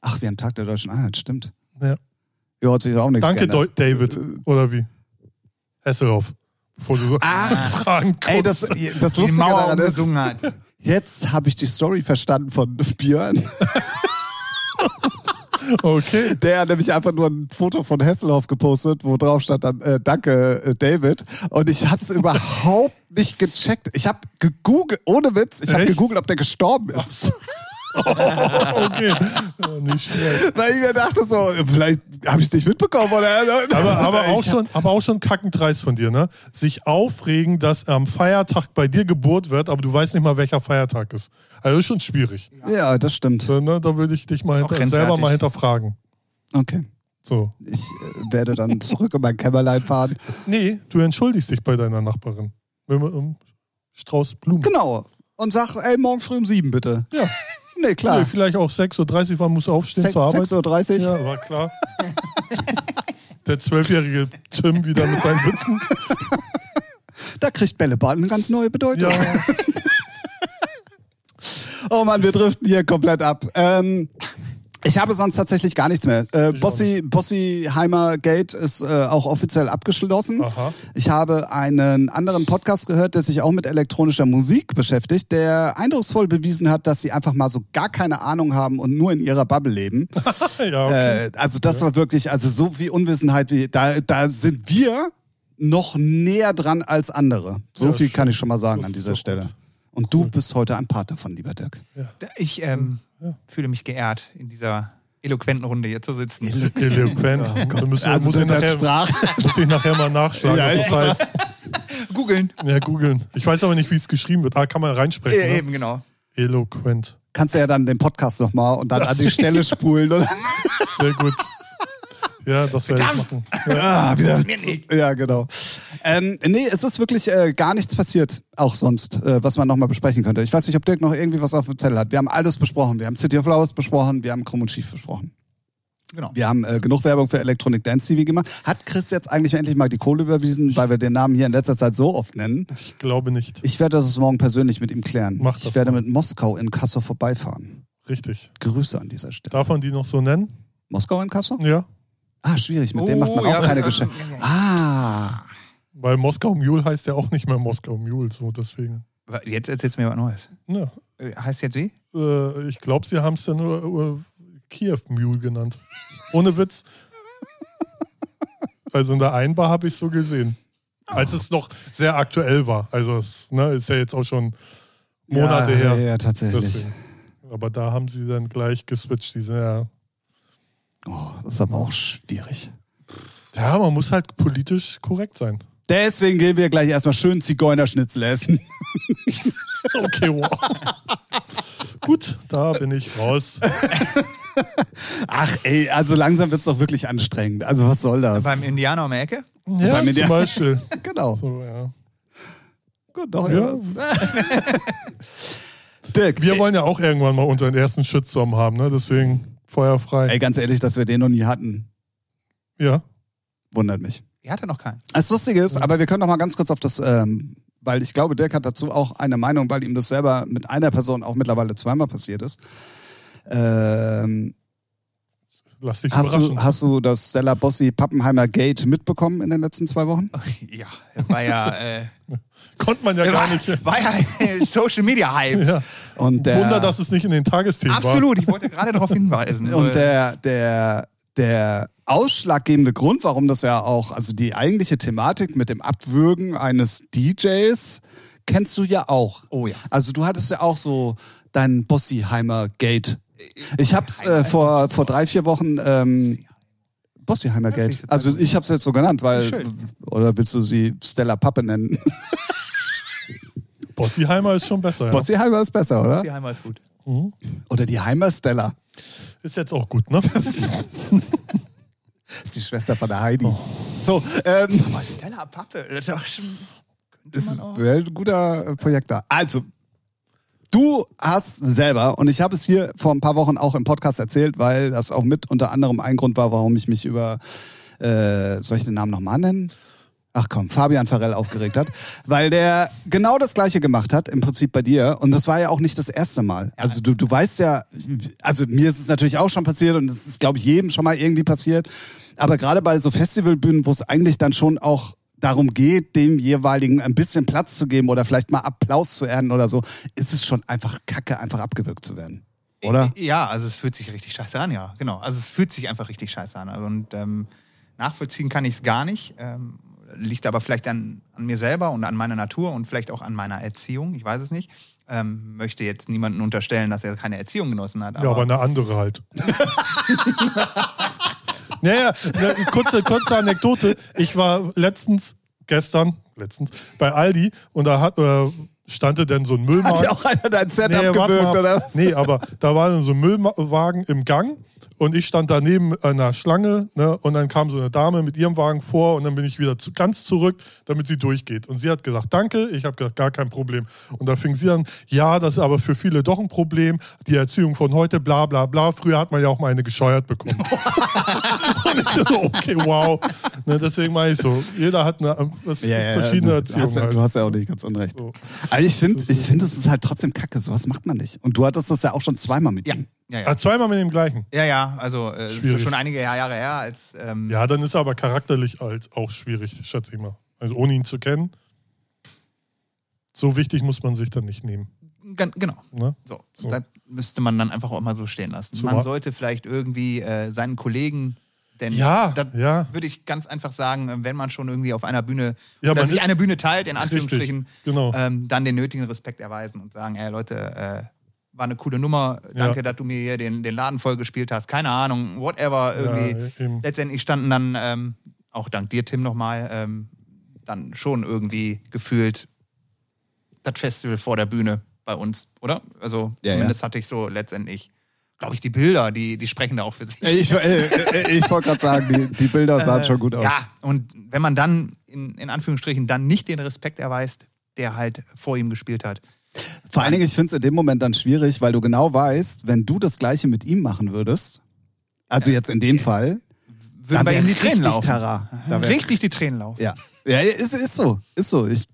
Ach, wir haben Tag der Deutschen Einheit, stimmt. Ja. Ja, hat sich auch nichts Danke, geändert. David. Oder wie? Hesselhoff. Bevor du so Ach, Fragen Ey, das, das Die Lustige Mauer daran ist, umgesungen hat. jetzt habe ich die Story verstanden von Björn. Okay. Der hat nämlich einfach nur ein Foto von Hesselhoff gepostet, wo drauf stand dann äh, Danke, äh, David. Und ich habe es überhaupt nicht gecheckt. Ich habe gegoogelt, ohne Witz, ich habe gegoogelt, ob der gestorben ist. Okay. Nicht schlecht. Weil ich mir dachte so, vielleicht habe ich es nicht mitbekommen. Oder? Aber, aber, auch schon, aber auch schon kackend dreist von dir, ne? Sich aufregen, dass am Feiertag bei dir Geburt wird, aber du weißt nicht mal, welcher Feiertag ist. Also das ist schon schwierig. Ja, das stimmt. So, ne? Da würde ich dich mal hinter, selber mal hinterfragen. Okay. So. Ich äh, werde dann zurück in mein Kämmerlein fahren. Nee, du entschuldigst dich bei deiner Nachbarin. Mit einem Strauß Blumen. Genau. Und sag, ey, morgen früh um sieben bitte. Ja. Nee, klar. Nee, vielleicht auch 6.30 Uhr, wann musst du aufstehen Sech- zur Arbeit? 6.30 Uhr. Ja, war klar. Der zwölfjährige Tim wieder mit seinen Witzen. Da kriegt Bällebad eine ganz neue Bedeutung. Ja, Oh Mann, wir driften hier komplett ab. Ähm, ich habe sonst tatsächlich gar nichts mehr. Äh, Bossi, Bossiheimer Gate ist äh, auch offiziell abgeschlossen. Aha. Ich habe einen anderen Podcast gehört, der sich auch mit elektronischer Musik beschäftigt, der eindrucksvoll bewiesen hat, dass sie einfach mal so gar keine Ahnung haben und nur in ihrer Bubble leben. ja okay. Äh, also das war wirklich, also so viel Unwissenheit wie, da, da sind wir noch näher dran als andere. So Ja, viel kann ich schon mal sagen an dieser Stelle. Und du bist heute ein Part davon, lieber Dirk. Ich ähm, Ja. fühle mich geehrt, in dieser eloquenten Runde hier zu sitzen. Eloquent. Da müssen, Also muss, ich der nachher, Sprache. muss ich nachher mal nachschlagen, Ja, was das ich- heißt. Googeln. Ja, googeln. Ich weiß aber nicht, wie es geschrieben wird. Ah, kann man reinsprechen. Ja, ne? eben, genau. Kannst du ja dann den Podcast nochmal und dann an die Stelle spulen. Oder? Sehr gut. Ja, das werde ich machen. Ah, wieder. Nicht. Ja, genau. Ähm, nee, es ist wirklich äh, gar nichts passiert, auch sonst, äh, was man nochmal besprechen könnte. Ich weiß nicht, ob Dirk noch irgendwie was auf dem Zettel hat. Wir haben alles besprochen. Wir haben City of Flowers besprochen, wir haben Krumm und Schief besprochen. Genau. Wir haben äh, genug Werbung für Electronic Dance TV gemacht. Hat Chris jetzt eigentlich endlich mal die Kohle überwiesen, weil wir den Namen hier in letzter Zeit so oft nennen? Ich glaube nicht. Ich werde das morgen persönlich mit ihm klären. Mach das ich werde mal. mit Moskau in Kassel vorbeifahren. Richtig. Grüße an dieser Stelle. Darf man die noch so nennen? Moskau in Kassel? Ja. Ah, schwierig. Mit dem macht man Oh, auch ja, keine äh, Geschäfte. ja, ja. Ah. Weil Moskau Mule heißt ja auch nicht mehr Moskau Mule, so deswegen. Jetzt erzählst du mir was Neues. Ja. Äh, Heißt jetzt wie? Äh, ich glaube, sie haben es ja nur äh, Kiew Mule genannt. Ohne Witz. Also in der Einbar habe ich so gesehen. Als es noch sehr aktuell war. Also es ne, ist ja jetzt auch schon Monate ja, her. Ja, ja, tatsächlich. Deswegen. Aber da haben sie dann gleich geswitcht. Die sind ja, Oh, das ist aber auch schwierig. ja, man muss halt politisch korrekt sein. Deswegen gehen wir gleich erstmal schön Zigeunerschnitzel essen. Okay, wow. Gut, da bin ich raus. Ach ey, also langsam wird's doch wirklich anstrengend. Also was soll das? Beim Indianer um die Ecke? Ja, Bei mir zum Beispiel. genau. So, ja. Gut, doch, Ja. ja. Dirk, Wir ey, wollen ja auch irgendwann mal unseren ersten Shitstorm haben, ne? Deswegen Feuer frei. ey, ganz ehrlich, dass wir den noch nie hatten, Ja. wundert mich. Er hatte noch keinen. Das Lustige ist, aber wir können noch mal ganz kurz auf das, ähm, weil ich glaube, Dirk hat dazu auch eine Meinung, weil ihm das selber mit einer Person auch mittlerweile zweimal passiert ist. Ähm, Lass dich hast, überraschen. du, hast du das Stella Bossi Pappenheimer Gate mitbekommen in den letzten zwei Wochen? Ja, war ja, äh, Konnte man ja gar war, nicht. war ja Social Media Hype. Ja. Und der, Wunder, dass es nicht in den Tagesthemen Absolut, ich wollte gerade darauf hinweisen. Und der, der, der ausschlaggebende Grund, warum das ja auch, also die eigentliche Thematik mit dem Abwürgen eines DJs, kennst du ja auch. Oh ja. Also du hattest ja auch so dein Bossiheimer Gate. Ich hab's äh, vor, vor drei, vier Wochen ähm, Bossiheimer Gate. Also ich hab's jetzt so genannt, weil Schön. oder willst du sie Stella Pappe nennen? Bossiheimer ist schon besser. Ja. Bossiheimer ist besser, oder? Die Heimer ist gut. Mhm. Oder die Heimer Stella. Ist jetzt auch gut, ne? Das ist die Schwester von der Heidi. So, ähm, Aber Stella Pappe, das ist doch schon. Das auch. wäre ein guter äh, Projektor. Also, du hast selber, und ich habe es hier vor ein paar Wochen auch im Podcast erzählt, weil das auch mit unter anderem ein Grund war, warum ich mich über, äh, soll ich den Namen nochmal nennen? Ach komm, Fabian Farell aufgeregt hat, weil der genau das Gleiche gemacht hat, im Prinzip bei dir. Und das war ja auch nicht das erste Mal. Also du, du weißt ja, also mir ist es natürlich auch schon passiert und es ist, glaube ich, jedem schon mal irgendwie passiert. Aber gerade bei so Festivalbühnen, wo es eigentlich dann schon auch darum geht, dem jeweiligen ein bisschen Platz zu geben oder vielleicht mal Applaus zu ernten oder so, ist es schon einfach kacke, einfach abgewürgt zu werden. Oder? Ja, also es fühlt sich richtig scheiße an, ja, genau. Also es fühlt sich einfach richtig scheiße an. Also und ähm, nachvollziehen kann ich es gar nicht. Ähm, liegt aber vielleicht an, an mir selber und an meiner Natur und vielleicht auch an meiner Erziehung. Ich weiß es nicht. Ähm, möchte jetzt niemanden unterstellen, dass er keine Erziehung genossen hat. Ja, aber eine andere halt. naja, eine kurze, kurze Anekdote. Ich war letztens, gestern, letztens, bei Aldi und da hat, äh, stand denn so ein Hat Müllwagen. ja auch einer dein Setup gewürgt, mal. oder was? Nee, aber da war dann so ein Müllwagen im Gang und ich stand daneben einer Schlange ne, und dann kam so eine Dame mit ihrem Wagen vor und dann bin ich wieder zu, ganz zurück, damit sie durchgeht. Und sie hat gesagt, danke, ich habe gesagt, gar kein Problem. Und da fing sie an, ja, das ist aber für viele doch ein Problem, die Erziehung von heute, bla bla bla. Früher hat man ja auch mal eine gescheuert bekommen. und ich so, okay, wow. Ne, deswegen meine ich so, jeder hat eine was, verschiedene du Erziehungen. Hast, ja- halt. du hast ja auch nicht ganz unrecht. So. Aber ich finde, ich finde, es ist halt trotzdem kacke. Sowas macht man nicht. Und du hattest das ja auch schon zweimal mit Ja, ihm. ja, ja. Ah, zweimal mit dem gleichen. Ja, ja, also äh, ist schon einige Jahre her, als ähm, Ja, dann ist er aber charakterlich halt auch schwierig, schätze ich mal. Also ohne ihn zu kennen, so wichtig muss man sich dann nicht nehmen. gan- genau. Ne? So, So. das müsste man dann einfach auch mal so stehen lassen. Zumal- Man sollte vielleicht irgendwie äh, seinen Kollegen, denn Ja, das ja. würde ich ganz einfach sagen, äh, wenn man schon irgendwie auf einer Bühne Ja, oder man sich eine Bühne teilt, in Anführungsstrichen, Richtig, genau. ähm, dann den nötigen Respekt erweisen und sagen, ey Leute, äh, war eine coole Nummer, danke, Ja. dass du mir hier den, den Laden voll gespielt hast, keine Ahnung, whatever, irgendwie. Ja. Letztendlich standen dann, ähm, auch dank dir, Tim, nochmal, ähm, dann schon irgendwie gefühlt das Festival vor der Bühne bei uns, oder? Also Ja, zumindest hatte ich so letztendlich glaube ich, die Bilder, die, die sprechen da auch für sich. Ich, äh, äh, ich wollte gerade sagen, die, die Bilder sahen schon gut aus. Ja, und wenn man dann in, in Anführungsstrichen dann nicht den Respekt erweist, der halt vor ihm gespielt hat. Vor allen Dingen, ich finde es in dem Moment dann schwierig, weil du genau weißt, wenn du das Gleiche mit ihm machen würdest, also jetzt in dem Fall, Würden bei ihm die Tränen laufen. Terra. Richtig die Tränen laufen. Ja. Ja, ist, ist so, ist so. Ich,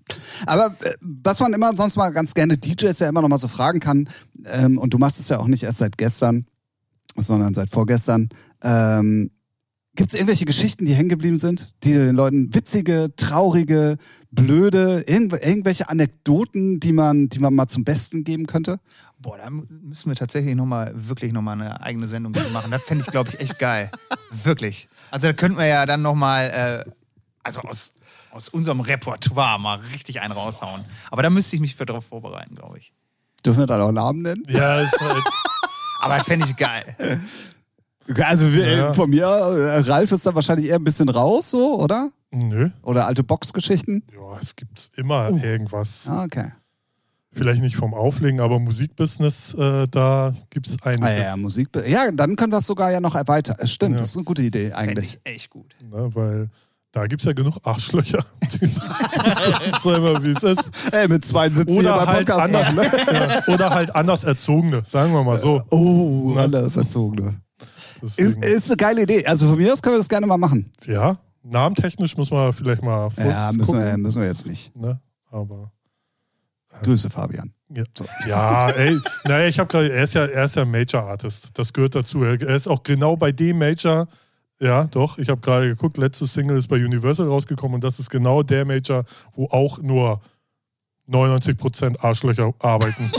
aber äh, was man immer sonst mal ganz gerne DJs ja immer noch mal so fragen kann, ähm, und du machst es ja auch nicht erst seit gestern, sondern seit vorgestern, ähm, gibt es irgendwelche Geschichten, die hängen geblieben sind, die den Leuten witzige, traurige, blöde, irgendw irgendwelche Anekdoten, die man, die man mal zum Besten geben könnte? Boah, da müssen wir tatsächlich noch mal, wirklich nochmal eine eigene Sendung machen. Das fände ich, glaube ich, echt geil. Wirklich. Also da könnten wir ja dann nochmal, äh, also aus, aus unserem Repertoire mal richtig einen raushauen. Aber da müsste ich mich für drauf vorbereiten, glaube ich. Dürfen wir da auch Namen nennen? Ja, ist halt, Aber fände ich geil. Also wir, Ja. von mir, äh, Ralf ist da wahrscheinlich eher ein bisschen raus, so, oder? nö. Oder alte Boxgeschichten? Ja, es gibt immer irgendwas. Ah, okay. Vielleicht nicht vom Auflegen, aber Musikbusiness, äh, da gibt es einiges. Ah, ja, Musik. Ja, dann können wir es sogar ja noch erweitern. Äh, Stimmt, Ja. das ist eine gute Idee eigentlich. ich echt gut. Ne, weil da gibt es ja genug Arschlöcher. so immer, wie es ist. Ey, mit zwei sitzen Oder halt, anders, ne? ja, oder halt anders Erzogene, sagen wir mal so. Oh, Na. anders erzogene. Ist, Deswegen, ist eine geile Idee. Also von mir aus können wir das gerne mal machen. ja, namentechnisch muss man vielleicht mal Ja, müssen wir, müssen wir jetzt nicht. ne? Aber Grüße, Fabian. ja, ja ey, naja, ich habe gerade, er ist ja, er ist ja Major Artist, das gehört dazu. Er er ist auch genau bei dem Major. Ja, doch. Ich habe gerade geguckt, letzte Single ist bei Universal rausgekommen und das ist genau der Major, wo auch nur 99% Arschlöcher arbeiten.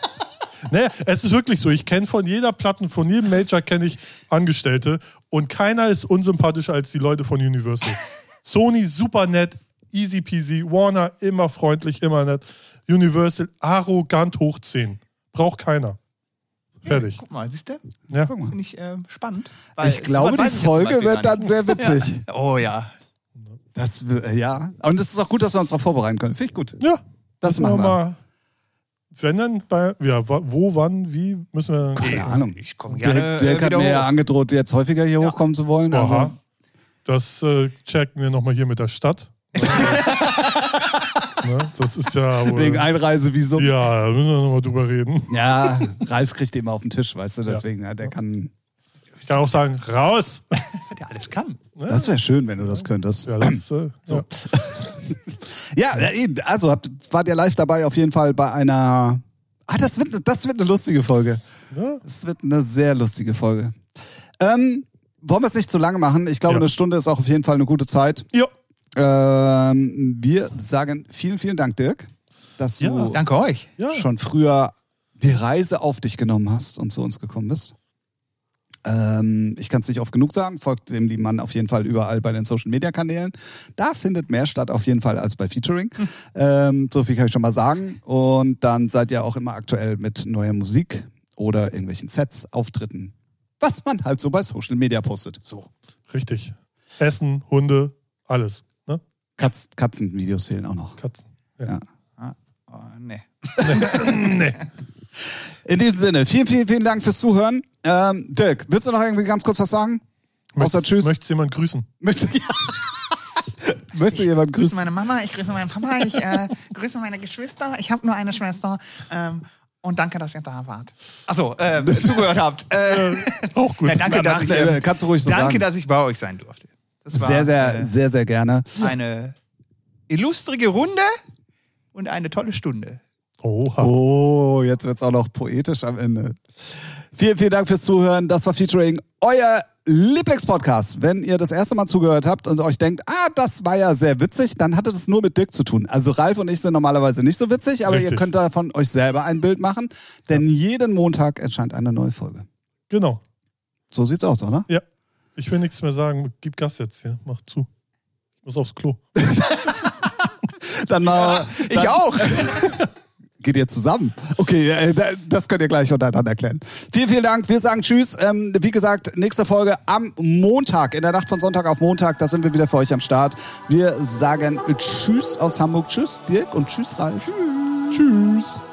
naja, es ist wirklich so. Ich kenne von jeder Platten, von jedem Major kenne ich Angestellte und keiner ist unsympathischer als die Leute von Universal. Sony super nett, easy peasy, Warner immer freundlich, immer nett. Universal arrogant hoch 10. Braucht keiner. Fertig. Guck mal, siehst du? Ja. Finde ich äh, spannend. Ich glaube, die Folge wird dann sehr witzig. dann. Oh ja. Das, w- ja. Und es ist auch gut, dass wir uns darauf vorbereiten können. Finde ich gut. Ja, Das machen wir. mal. Wenn dann bei, ja, wo, wann, wie, müssen wir dann. Keine Ahnung. Ich komme gerne Dirk, Dirk äh, hat wieder mir ja angedroht, jetzt häufiger hier hochkommen zu wollen. Aha. Also, Das äh, checken wir nochmal hier mit der Stadt. ne? Das ist ja. wohl- wegen Einreisevisum. ja, da müssen wir nochmal drüber reden. Ja, Ralf kriegt immer auf den Tisch, weißt du, deswegen, ja. der kann. Ich kann auch sagen, raus! Der alles kann. Das wäre schön, wenn du das könntest. Ja, das, äh, ja. Ja, äh, also habt, wart ihr live dabei auf jeden Fall bei einer. Ah, das wird, das wird eine lustige Folge. Das wird eine sehr lustige Folge. Ähm, wollen wir es nicht zu lange machen? Ich glaube, Ja. eine Stunde ist auch auf jeden Fall eine gute Zeit. ja. Ähm, wir sagen vielen, vielen Dank, Dirk, dass du Ja. Danke euch. schon früher die Reise auf dich genommen hast und zu uns gekommen bist. Ähm, ich kann es nicht oft genug sagen, folgt dem lieben Mann auf jeden Fall überall bei den Social Media Kanälen. Da findet mehr statt auf jeden Fall als bei Featuring. Ähm, so viel kann ich schon mal sagen. Und dann seid ihr auch immer aktuell mit neuer Musik oder irgendwelchen Sets, Auftritten, was man halt so bei Social Media postet. So. Richtig. Essen, Hunde, alles. Katz, Katzenvideos fehlen auch noch. Katzen. Ja. Ah, oh, nee. nee. In diesem Sinne, vielen, vielen, vielen Dank fürs Zuhören. Ähm, Dirk, willst du noch irgendwie ganz kurz was sagen? Außer Möchtest- Tschüss. Möchtest jemand grüßen? Möchte, ja. Möchte jemand grüße grüßen? meine Mama, ich grüße meinen Papa, ich äh, grüße meine Geschwister. Ich habe nur eine Schwester. Ähm, und danke, dass ihr da wart. Achso, äh, zugehört habt. Äh, Auch gut. ja, danke, dass ich, äh, äh, kannst du ruhig so danke, sagen. dass ich bei euch sein durfte. Das war Sehr, sehr, sehr, sehr gerne. eine illustrige Runde und eine tolle Stunde. Oha. Oh, jetzt wird's auch noch poetisch am Ende. Vielen, vielen Dank fürs Zuhören. Das war Featuring euer Lieblingspodcast. Wenn ihr das erste Mal zugehört habt und euch denkt, ah, das war ja sehr witzig, dann hatte das nur mit Dirk zu tun. Also Ralf und ich sind normalerweise nicht so witzig, aber ihr Richtig. könnt davon euch selber ein Bild machen, denn jeden Montag erscheint eine neue Folge. Genau. So sieht's aus, oder? Ja. Ich will nichts mehr sagen. Gib Gas jetzt hier. Mach zu. Ich muss aufs Klo. Dann mal. Ich auch. Geht ihr zusammen? Okay, äh, da- das könnt ihr gleich untereinander erklären. Vielen, vielen Dank. Wir sagen Tschüss. Ähm, wie gesagt, nächste Folge am Montag, in der Nacht von Sonntag auf Montag. Da sind wir wieder für euch am Start. Wir sagen Tschüss aus Hamburg. Tschüss, Dirk und Tschüss, Ralf. Tschüss. Tschüss.